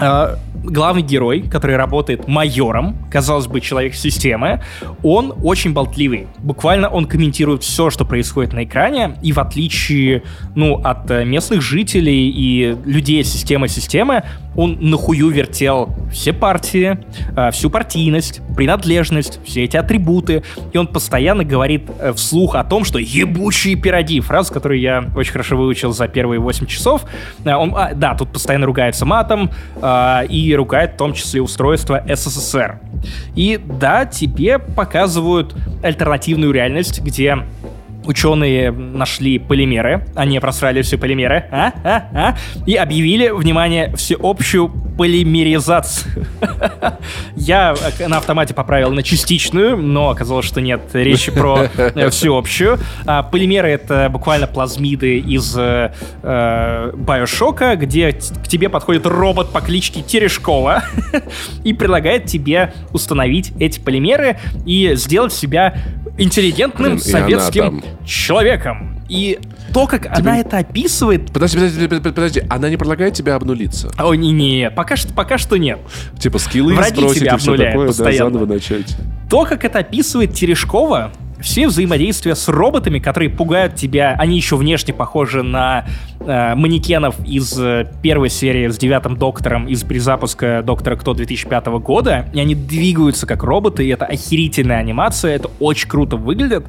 а, главный герой, который работает майором, казалось бы, человек системы, он очень болтливый. Буквально он комментирует все, что происходит на экране, и в отличие, ну, от э, местных жителей и людей системы системы, он нахую вертел все партии, э, всю партийность, принадлежность, все эти атрибуты, и он постоянно говорит э, вслух о том, что ебучие пироги, фраза, которую я очень хорошо выучил за первые 8 часов. Он, а, да, тут постоянно ругается матом, и ругает в том числе устройство СССР. И да, тебе показывают альтернативную реальность, где ученые нашли полимеры, они просрали все полимеры, а? А? А? и объявили, внимание, всеобщую полимеризацию. [laughs] Я на автомате поправил на частичную, но оказалось, что нет, речь про э, всеобщую. А, полимеры — это буквально плазмиды из э, э Биошока, где к тебе подходит робот по кличке Терешкова [laughs] и предлагает тебе установить эти полимеры и сделать себя интеллигентным советским человеком. И то, как Тебе... она это описывает... Подожди, подожди, подожди, подожди, она не предлагает тебе обнулиться? О, не, не, пока что, пока что нет. Типа скиллы Враги сбросить тебя и все такое, постоянно. да, заново начать. То, как это описывает Терешкова, все взаимодействия с роботами, которые пугают тебя, они еще внешне похожи на э, манекенов из э, первой серии с девятым доктором из перезапуска Доктора Кто 2005 года, и они двигаются как роботы, и это охерительная анимация, это очень круто выглядит.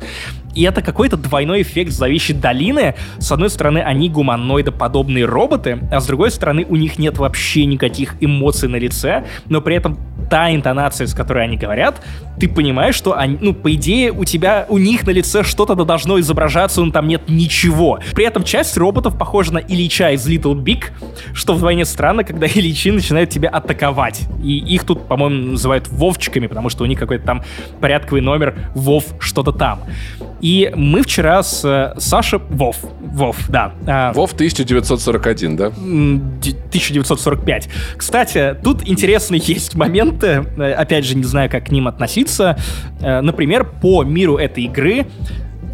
И это какой-то двойной эффект зловещей долины. С одной стороны, они гуманоидоподобные роботы, а с другой стороны, у них нет вообще никаких эмоций на лице, но при этом та интонация, с которой они говорят, ты понимаешь, что они, ну, по идее, у тебя, у них на лице что-то должно изображаться, но там нет ничего. При этом часть роботов похожа на Ильича из Little Big, что вдвойне странно, когда [laughs] Ильичи начинают тебя атаковать. И их тут, по-моему, называют Вовчиками, потому что у них какой-то там порядковый номер Вов что-то там. И мы вчера с э, Сашей... Вов. Вов, да. А, Вов 1941, да? 1945. Кстати, тут интересные [laughs] есть моменты. Э, опять же, не знаю, как к ним относиться. Э, например, по миру этой игры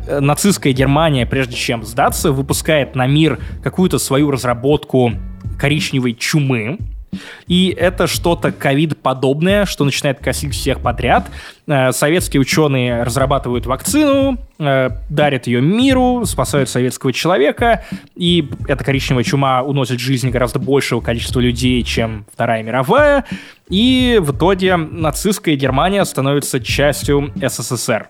нацистская Германия, прежде чем сдаться, выпускает на мир какую-то свою разработку коричневой чумы, и это что-то ковид-подобное, что начинает косить всех подряд. Э, советские ученые разрабатывают вакцину, э, дарят ее миру, спасают советского человека, и эта коричневая чума уносит жизни гораздо большего количества людей, чем Вторая мировая, и в итоге нацистская Германия становится частью СССР.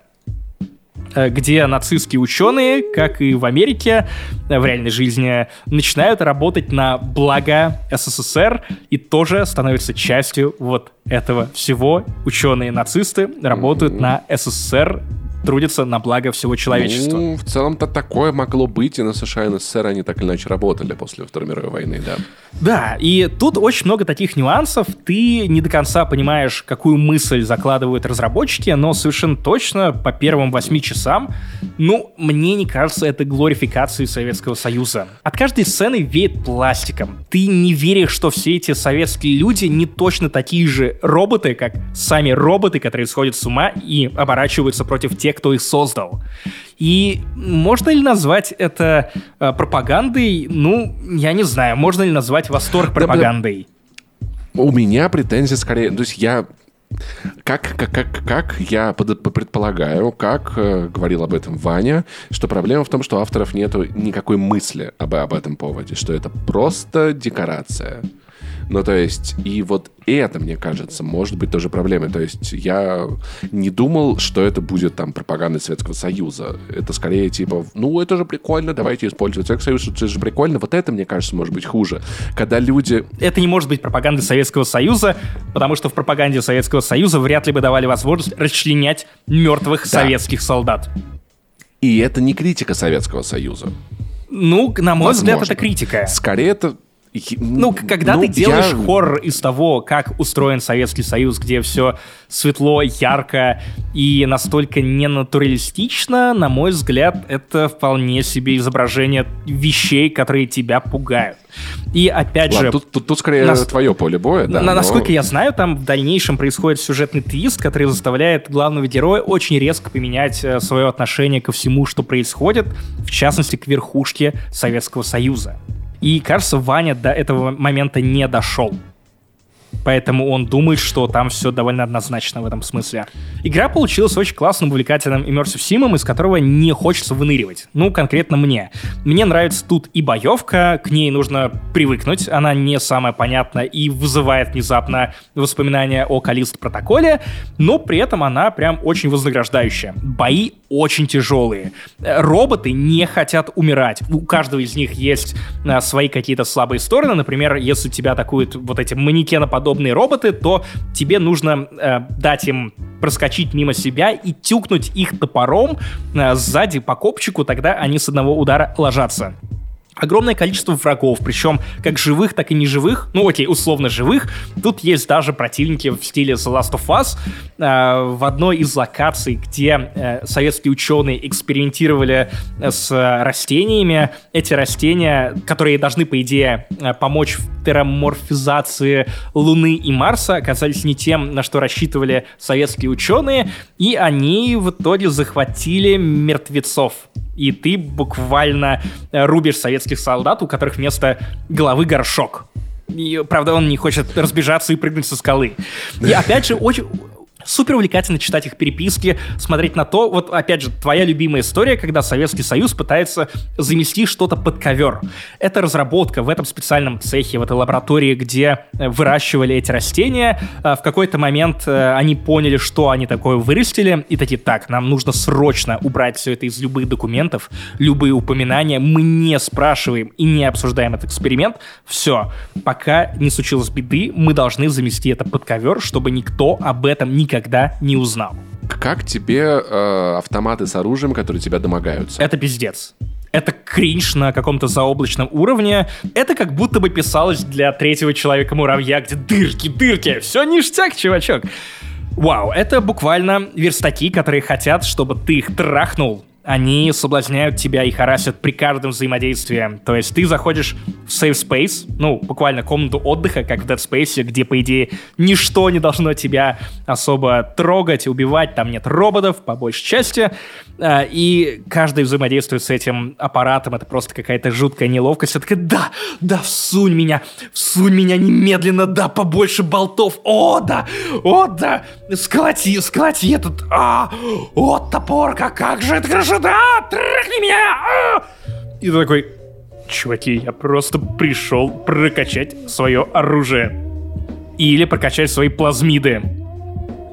Э, где нацистские ученые, как и в Америке, э, в реальной жизни, начинают работать на благо СССР и тоже становятся частью вот этого всего. Ученые-нацисты работают mm-hmm. на СССР трудится на благо всего человечества. Ну, в целом-то такое могло быть, и на США и на СССР они так или иначе работали после Второй мировой войны, да. Да, и тут очень много таких нюансов. Ты не до конца понимаешь, какую мысль закладывают разработчики, но совершенно точно по первым восьми часам, ну, мне не кажется это глорификацией Советского Союза. От каждой сцены веет пластиком. Ты не веришь, что все эти советские люди не точно такие же роботы, как сами роботы, которые сходят с ума и оборачиваются против тех, те, кто их создал. И можно ли назвать это э, пропагандой? Ну, я не знаю. Можно ли назвать восторг пропагандой? У меня претензии скорее... То есть я как, как, как, как я предполагаю, как э, говорил об этом Ваня, что проблема в том, что авторов нет никакой мысли об, об этом поводе, что это просто декорация. Ну, то есть, и вот это, мне кажется, может быть тоже проблемой. То есть, я не думал, что это будет там пропаганда Советского Союза. Это скорее типа, ну, это же прикольно, давайте использовать Советский Союз, это же прикольно. Вот это, мне кажется, может быть хуже. Когда люди... Это не может быть пропагандой Советского Союза, потому что в пропаганде Советского Союза вряд ли бы давали возможность расчленять мертвых да. советских солдат. И это не критика Советского Союза. Ну, на мой Возможно. взгляд, это критика. Скорее, это Ну, когда ну, ты делаешь я... хоррор из того, как устроен Советский Союз, где все светло, ярко и настолько ненатуралистично, на мой взгляд, это вполне себе изображение вещей, которые тебя пугают. И опять Ладно, же... Тут, тут, тут скорее нас... твое поле боя, да. На, но... Насколько я знаю, там в дальнейшем происходит сюжетный твист, который заставляет главного героя очень резко поменять э, свое отношение ко всему, что происходит, в частности, к верхушке Советского Союза. И, кажется, Ваня до этого момента не дошел. Поэтому он думает, что там все довольно однозначно в этом смысле. Игра получилась очень классным, увлекательным Immersive Sim, из которого не хочется выныривать. Ну, конкретно мне. Мне нравится тут и боевка, к ней нужно привыкнуть, она не самая понятная и вызывает внезапно воспоминания о Калист протоколе, но при этом она прям очень вознаграждающая. Бои очень тяжелые. Роботы не хотят умирать. У каждого из них есть а, свои какие-то слабые стороны. Например, если тебя атакуют вот эти манекеноподобные подобные роботы, то тебе нужно э, дать им проскочить мимо себя и тюкнуть их топором э, сзади по копчику, тогда они с одного удара ложатся огромное количество врагов, причем как живых, так и неживых, ну окей, условно живых. Тут есть даже противники в стиле The Last of Us. Э, в одной из локаций, где э, советские ученые экспериментировали э, с растениями, эти растения, которые должны, по идее, э, помочь в тераморфизации Луны и Марса, оказались не тем, на что рассчитывали советские ученые, и они в итоге захватили мертвецов и ты буквально э, рубишь советских солдат, у которых вместо головы горшок. И, правда, он не хочет разбежаться и прыгнуть со скалы. И опять же, очень, Супер увлекательно читать их переписки, смотреть на то, вот опять же, твоя любимая история, когда Советский Союз пытается замести что-то под ковер. Это разработка в этом специальном цехе, в этой лаборатории, где э, выращивали эти растения. Э, в какой-то момент э, они поняли, что они такое вырастили, и такие, так, нам нужно срочно убрать все это из любых документов, любые упоминания, мы не спрашиваем и не обсуждаем этот эксперимент. Все, пока не случилось беды, мы должны замести это под ковер, чтобы никто об этом не никогда не узнал. Как тебе э, автоматы с оружием, которые тебя домогаются? Это пиздец. Это кринж на каком-то заоблачном уровне. Это как будто бы писалось для третьего человека-муравья, где дырки, дырки, все ништяк, чувачок. Вау, это буквально верстаки, которые хотят, чтобы ты их трахнул они соблазняют тебя и харасят при каждом взаимодействии. То есть ты заходишь в safe space, ну, буквально комнату отдыха, как в Dead Space, где, по идее, ничто не должно тебя особо трогать, убивать, там нет роботов, по большей части. А, и каждое взаимодействие с этим аппаратом, это просто какая-то жуткая неловкость. Я такая, да, да, всунь меня, всунь меня немедленно, да, побольше болтов, о, да, о, да, сколоти, сколоти этот, а, о, топорка, как же это хорошо, да, трахни меня! А! И ты такой, чуваки, я просто пришел прокачать свое оружие. Или прокачать свои плазмиды.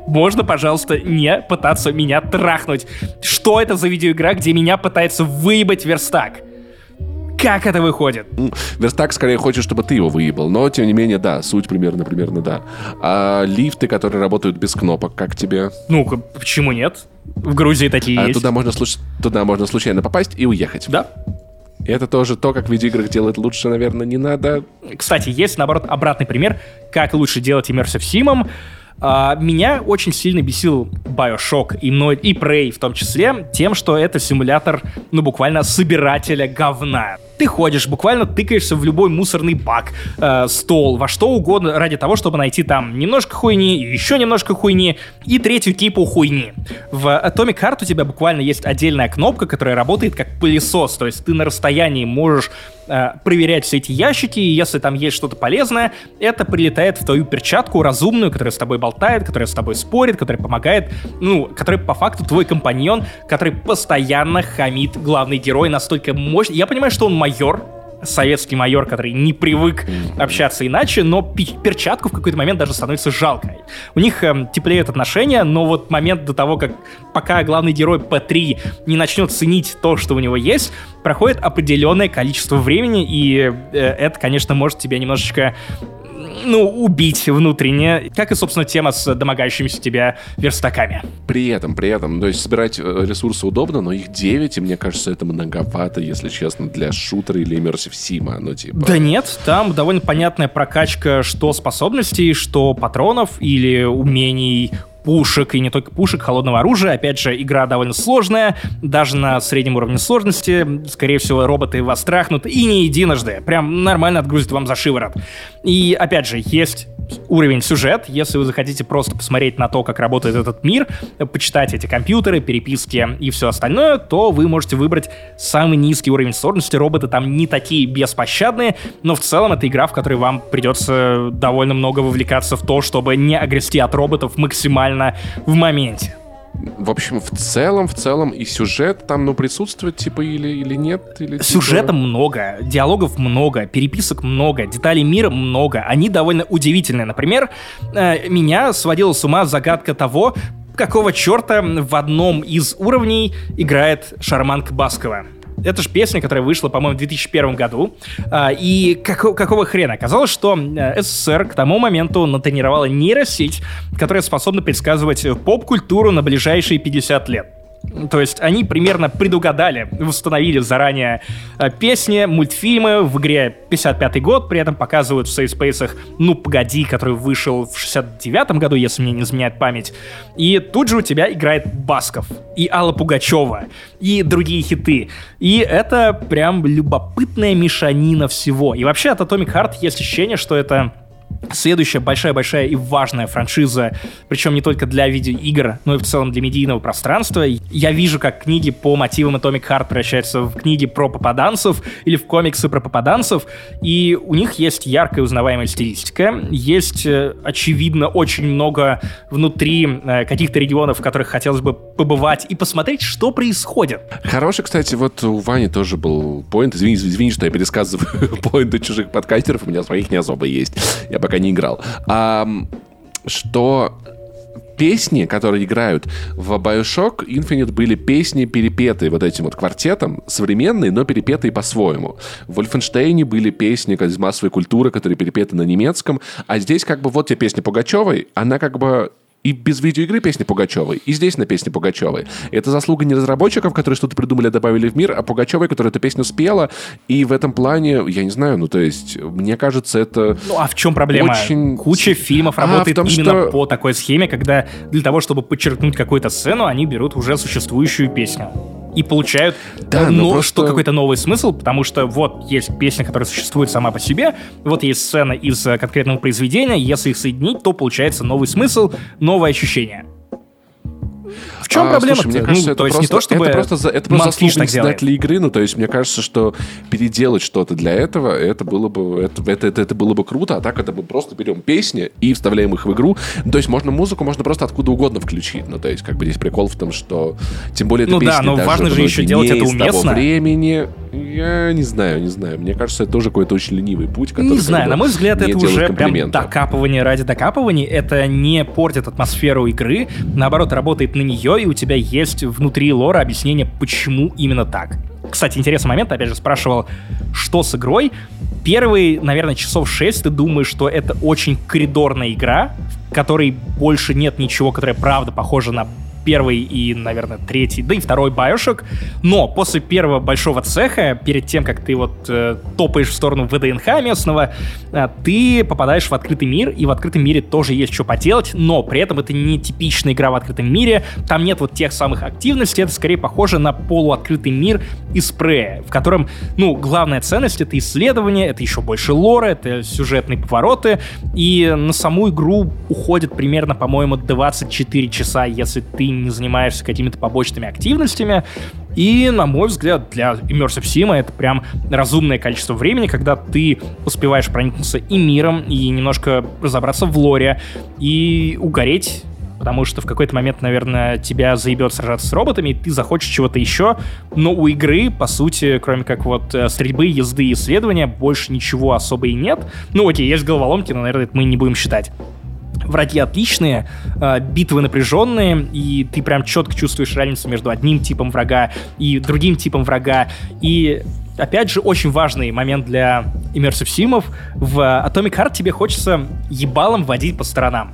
Можно, пожалуйста, не пытаться меня трахнуть. Что это за видеоигра, где меня пытается выебать верстак? Как это выходит? Верстак скорее хочет, чтобы ты его выебал, но тем не менее, да, суть примерно, примерно, да. А лифты, которые работают без кнопок, как тебе? Ну, почему нет? В Грузии такие а есть. Туда можно, случ... туда можно случайно попасть и уехать. Да. И это тоже то, как в видеоиграх делать лучше, наверное, не надо. Кстати, есть, наоборот, обратный пример, как лучше делать Immersive Sim. А, меня очень сильно бесил Bioshock и, мной, и Prey в том числе тем, что это симулятор, ну, буквально собирателя говна. Ты ходишь, буквально тыкаешься в любой мусорный бак, э, стол, во что угодно ради того, чтобы найти там немножко хуйни, еще немножко хуйни и третью типу хуйни. В Atomic Heart у тебя буквально есть отдельная кнопка, которая работает как пылесос, то есть ты на расстоянии можешь э, проверять все эти ящики, и если там есть что-то полезное, это прилетает в твою перчатку разумную, которая с тобой болтает, которая с тобой спорит, которая помогает, ну, который по факту твой компаньон, который постоянно хамит главный герой настолько мощный. Я понимаю, что он майор, советский майор, который не привык общаться иначе, но перчатку в какой-то момент даже становится жалко. У них э, теплеют отношения, но вот момент до того, как пока главный герой П3 не начнет ценить то, что у него есть, проходит определенное количество времени, и э, это, конечно, может тебя немножечко ну, убить внутренне, как и, собственно, тема с домогающимися тебя верстаками. При этом, при этом, то есть собирать э, ресурсы удобно, но их 9, и мне кажется, это многовато, если честно, для шутера или Immersive Sim, ну, типа... Да нет, там довольно понятная прокачка что способностей, что патронов или умений пушек, и не только пушек, холодного оружия. Опять же, игра довольно сложная, даже на среднем уровне сложности. Скорее всего, роботы вас страхнут, и не единожды. Прям нормально отгрузят вам за шиворот. И, опять же, есть уровень сюжет. Если вы захотите просто посмотреть на то, как работает этот мир, почитать эти компьютеры, переписки и все остальное, то вы можете выбрать самый низкий уровень сложности. Роботы там не такие беспощадные, но в целом это игра, в которой вам придется довольно много вовлекаться в то, чтобы не огрести от роботов максимально в моменте в общем, в целом, в целом и сюжет там, ну, присутствует, типа, или, или нет? Или, типа... Сюжета много, диалогов много, переписок много, деталей мира много. Они довольно удивительные. Например, э, меня сводила с ума загадка того, какого черта в одном из уровней играет шарманка Баскова это же песня, которая вышла, по-моему, в 2001 году. А, и как, какого хрена? Оказалось, что э, СССР к тому моменту натренировала нейросеть, которая способна предсказывать поп-культуру на ближайшие 50 лет. То есть они примерно предугадали, восстановили заранее э, песни, мультфильмы. В игре 55 год, при этом показывают в сейспейсах «Ну, погоди», который вышел в 69 году, если мне не изменяет память. И тут же у тебя играет Басков, и Алла Пугачева, и другие хиты. И это прям любопытная мешанина всего. И вообще от Atomic Heart есть ощущение, что это Следующая большая-большая и важная франшиза, причем не только для видеоигр, но и в целом для медийного пространства. Я вижу, как книги по мотивам Atomic Heart превращаются в книги про попаданцев или в комиксы про попаданцев, и у них есть яркая узнаваемая стилистика, есть, э, очевидно, очень много внутри э, каких-то регионов, в которых хотелось бы побывать и посмотреть, что происходит. Хороший, кстати, вот у Вани тоже был поинт. Извини, извини, что я пересказываю [laughs] поинты чужих подкастеров, у меня своих не особо есть. Я пока не играл. А, что песни, которые играют в Bioshock Infinite, были песни, перепетые вот этим вот квартетом, современные, но перепетые по-своему. В Wolfenstein были песни из массовой культуры, которые перепеты на немецком, а здесь как бы вот те песни Пугачевой, она как бы и без видеоигры песни Пугачевой, и здесь на песне Пугачевой. Это заслуга не разработчиков, которые что-то придумали, добавили в мир, а Пугачевой, которая эту песню спела. И в этом плане, я не знаю, ну то есть, мне кажется, это Ну а в чем проблема? Очень... Куча фильмов работает а, том, именно что... по такой схеме, когда для того, чтобы подчеркнуть какую-то сцену, они берут уже существующую песню и получают да, ну, просто... что какой-то новый смысл, потому что вот есть песня, которая существует сама по себе, вот есть сцена из э, конкретного произведения, если их соединить, то получается новый смысл, новое ощущение. В чем а, проблема? Слушай, мне кажется, ну, это то есть просто, не то, чтобы это просто, за, это просто заслуга создателей игры. Ну, то есть, мне кажется, что переделать что-то для этого, это было бы, это, это, это, это было бы круто, а так это мы просто берем песни и вставляем их в игру. Ну, то есть, можно музыку, можно просто откуда угодно включить. Ну, то есть, как бы здесь прикол в том, что тем более это ну, песни да, но важно же еще делать это уместно. того времени. Я не знаю, не знаю. Мне кажется, это тоже какой-то очень ленивый путь, который... Не знаю, на мой взгляд, это уже прям докапывание ради докапывания. Это не портит атмосферу игры, наоборот, работает на нее, и у тебя есть внутри лора объяснение, почему именно так. Кстати, интересный момент, опять же, спрашивал, что с игрой. Первые, наверное, часов 6 ты думаешь, что это очень коридорная игра, в которой больше нет ничего, которое правда похоже на первый и, наверное, третий, да и второй Bioshock. Но после первого большого цеха, перед тем, как ты вот э, топаешь в сторону ВДНХ местного, э, ты попадаешь в открытый мир, и в открытом мире тоже есть что поделать, но при этом это не типичная игра в открытом мире, там нет вот тех самых активностей, это скорее похоже на полуоткрытый мир из спрея, в котором, ну, главная ценность — это исследование, это еще больше лора, это сюжетные повороты, и на саму игру уходит примерно, по-моему, 24 часа, если ты не занимаешься какими-то побочными активностями. И, на мой взгляд, для Immersive Sim это прям разумное количество времени, когда ты успеваешь проникнуться и миром, и немножко разобраться в лоре, и угореть потому что в какой-то момент, наверное, тебя заебет сражаться с роботами, и ты захочешь чего-то еще, но у игры, по сути, кроме как вот э, стрельбы, езды и исследования, больше ничего особо и нет. Ну окей, есть головоломки, но, наверное, это мы не будем считать враги отличные, э, битвы напряженные, и ты прям четко чувствуешь разницу между одним типом врага и другим типом врага. И опять же, очень важный момент для Immersive Симов. В Atomic Heart тебе хочется ебалом водить по сторонам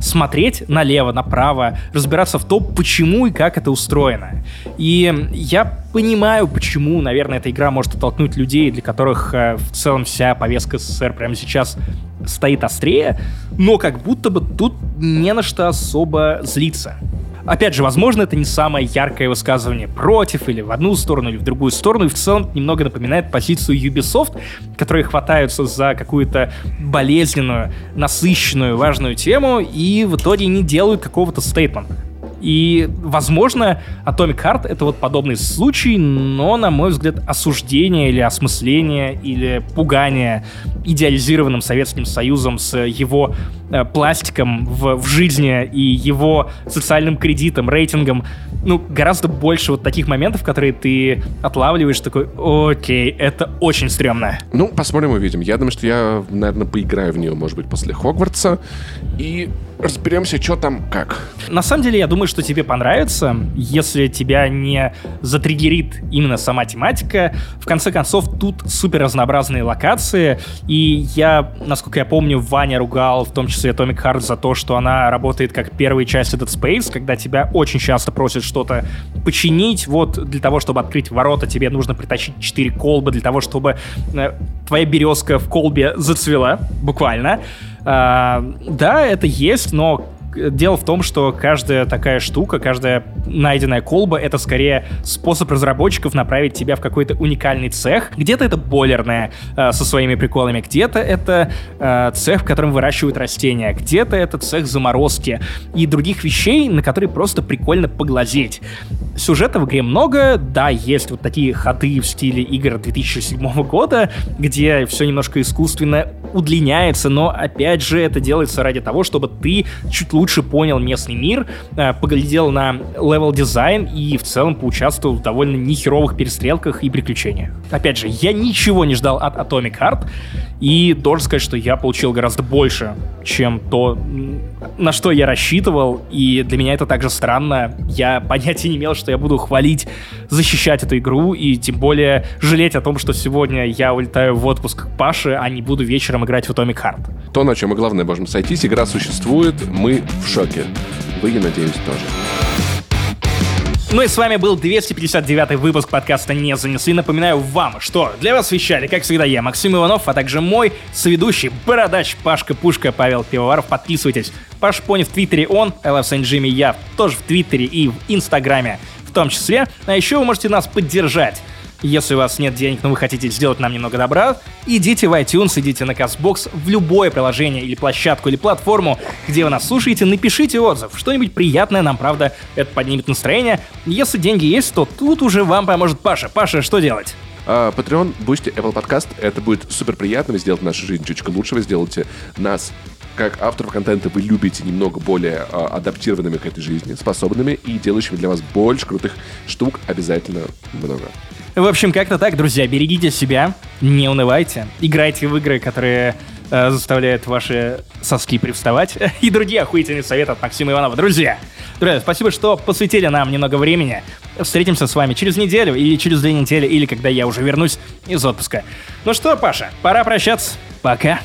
смотреть налево, направо, разбираться в том, почему и как это устроено. И я понимаю, почему, наверное, эта игра может оттолкнуть людей, для которых э, в целом вся повестка СССР прямо сейчас стоит острее, но как будто бы тут не на что особо злиться. Опять же, возможно, это не самое яркое высказывание против или в одну сторону, или в другую сторону, и в целом немного напоминает позицию Ubisoft, которые хватаются за какую-то болезненную, насыщенную, важную тему, и в итоге не делают какого-то стейтмента. И, возможно, Atomic Heart — это вот подобный случай, но, на мой взгляд, осуждение или осмысление или пугание идеализированным Советским Союзом с его э, пластиком в, в жизни и его социальным кредитом, рейтингом, ну, гораздо больше вот таких моментов, которые ты отлавливаешь, такой, окей, это очень стрёмно. Ну, посмотрим, увидим. Я думаю, что я, наверное, поиграю в нее, может быть, после Хогвартса, и разберемся, что там как. На самом деле, я думаю, что тебе понравится, если тебя не затриггерит именно сама тематика. В конце концов, тут супер разнообразные локации, и я, насколько я помню, Ваня ругал, в том числе Atomic Heart, за то, что она работает как первая часть Dead Space, когда тебя очень часто просят что-то починить. Вот для того, чтобы открыть ворота, тебе нужно притащить 4 колбы для того, чтобы э, твоя березка в колбе зацвела, буквально. А, да, это есть, но дело в том, что каждая такая штука, каждая найденная колба — это скорее способ разработчиков направить тебя в какой-то уникальный цех. Где-то это бойлерная э, со своими приколами, где-то это э, цех, в котором выращивают растения, где-то это цех заморозки и других вещей, на которые просто прикольно поглазеть. Сюжета в игре много, да, есть вот такие ходы в стиле игр 2007 года, где все немножко искусственно удлиняется, но опять же это делается ради того, чтобы ты чуть лучше понял местный мир, э, поглядел на level design и в целом поучаствовал в довольно нехеровых перестрелках и приключениях. Опять же, я ничего не ждал от Atomic Heart, и должен сказать, что я получил гораздо больше, чем то, на что я рассчитывал, и для меня это также странно. Я понятия не имел, что я буду хвалить, защищать эту игру, и тем более жалеть о том, что сегодня я улетаю в отпуск к Паше, а не буду вечером играть в Atomic Heart. То, на чем мы главное можем сойтись, игра существует, мы в шоке. Вы, я надеюсь, тоже. Ну и с вами был 259 выпуск подкаста «Не занесли». Напоминаю вам, что для вас вещали, как всегда, я, Максим Иванов, а также мой соведущий, бородач Пашка Пушка, Павел Пивоваров. Подписывайтесь. Паш Пони в Твиттере он, LF St. Jimmy я тоже в Твиттере и в Инстаграме в том числе. А еще вы можете нас поддержать если у вас нет денег, но вы хотите сделать нам немного добра, идите в iTunes, идите на CastBox, в любое приложение или площадку или платформу, где вы нас слушаете, напишите отзыв. Что-нибудь приятное нам, правда, это поднимет настроение. Если деньги есть, то тут уже вам поможет Паша. Паша, что делать? Uh, Patreon, Boosty, Apple Podcast. Это будет супер приятно. Вы сделаете нашу жизнь чуть лучше. Вы сделаете нас как авторов контента вы любите немного более а, адаптированными к этой жизни, способными и делающими для вас больше крутых штук обязательно много. В общем, как-то так, друзья, берегите себя, не унывайте, играйте в игры, которые э, заставляют ваши соски привставать, [laughs] и другие охуительные советы от Максима Иванова. Друзья, друзья, спасибо, что посвятили нам немного времени. Встретимся с вами через неделю, или через две недели, или когда я уже вернусь из отпуска. Ну что, Паша, пора прощаться. Пока.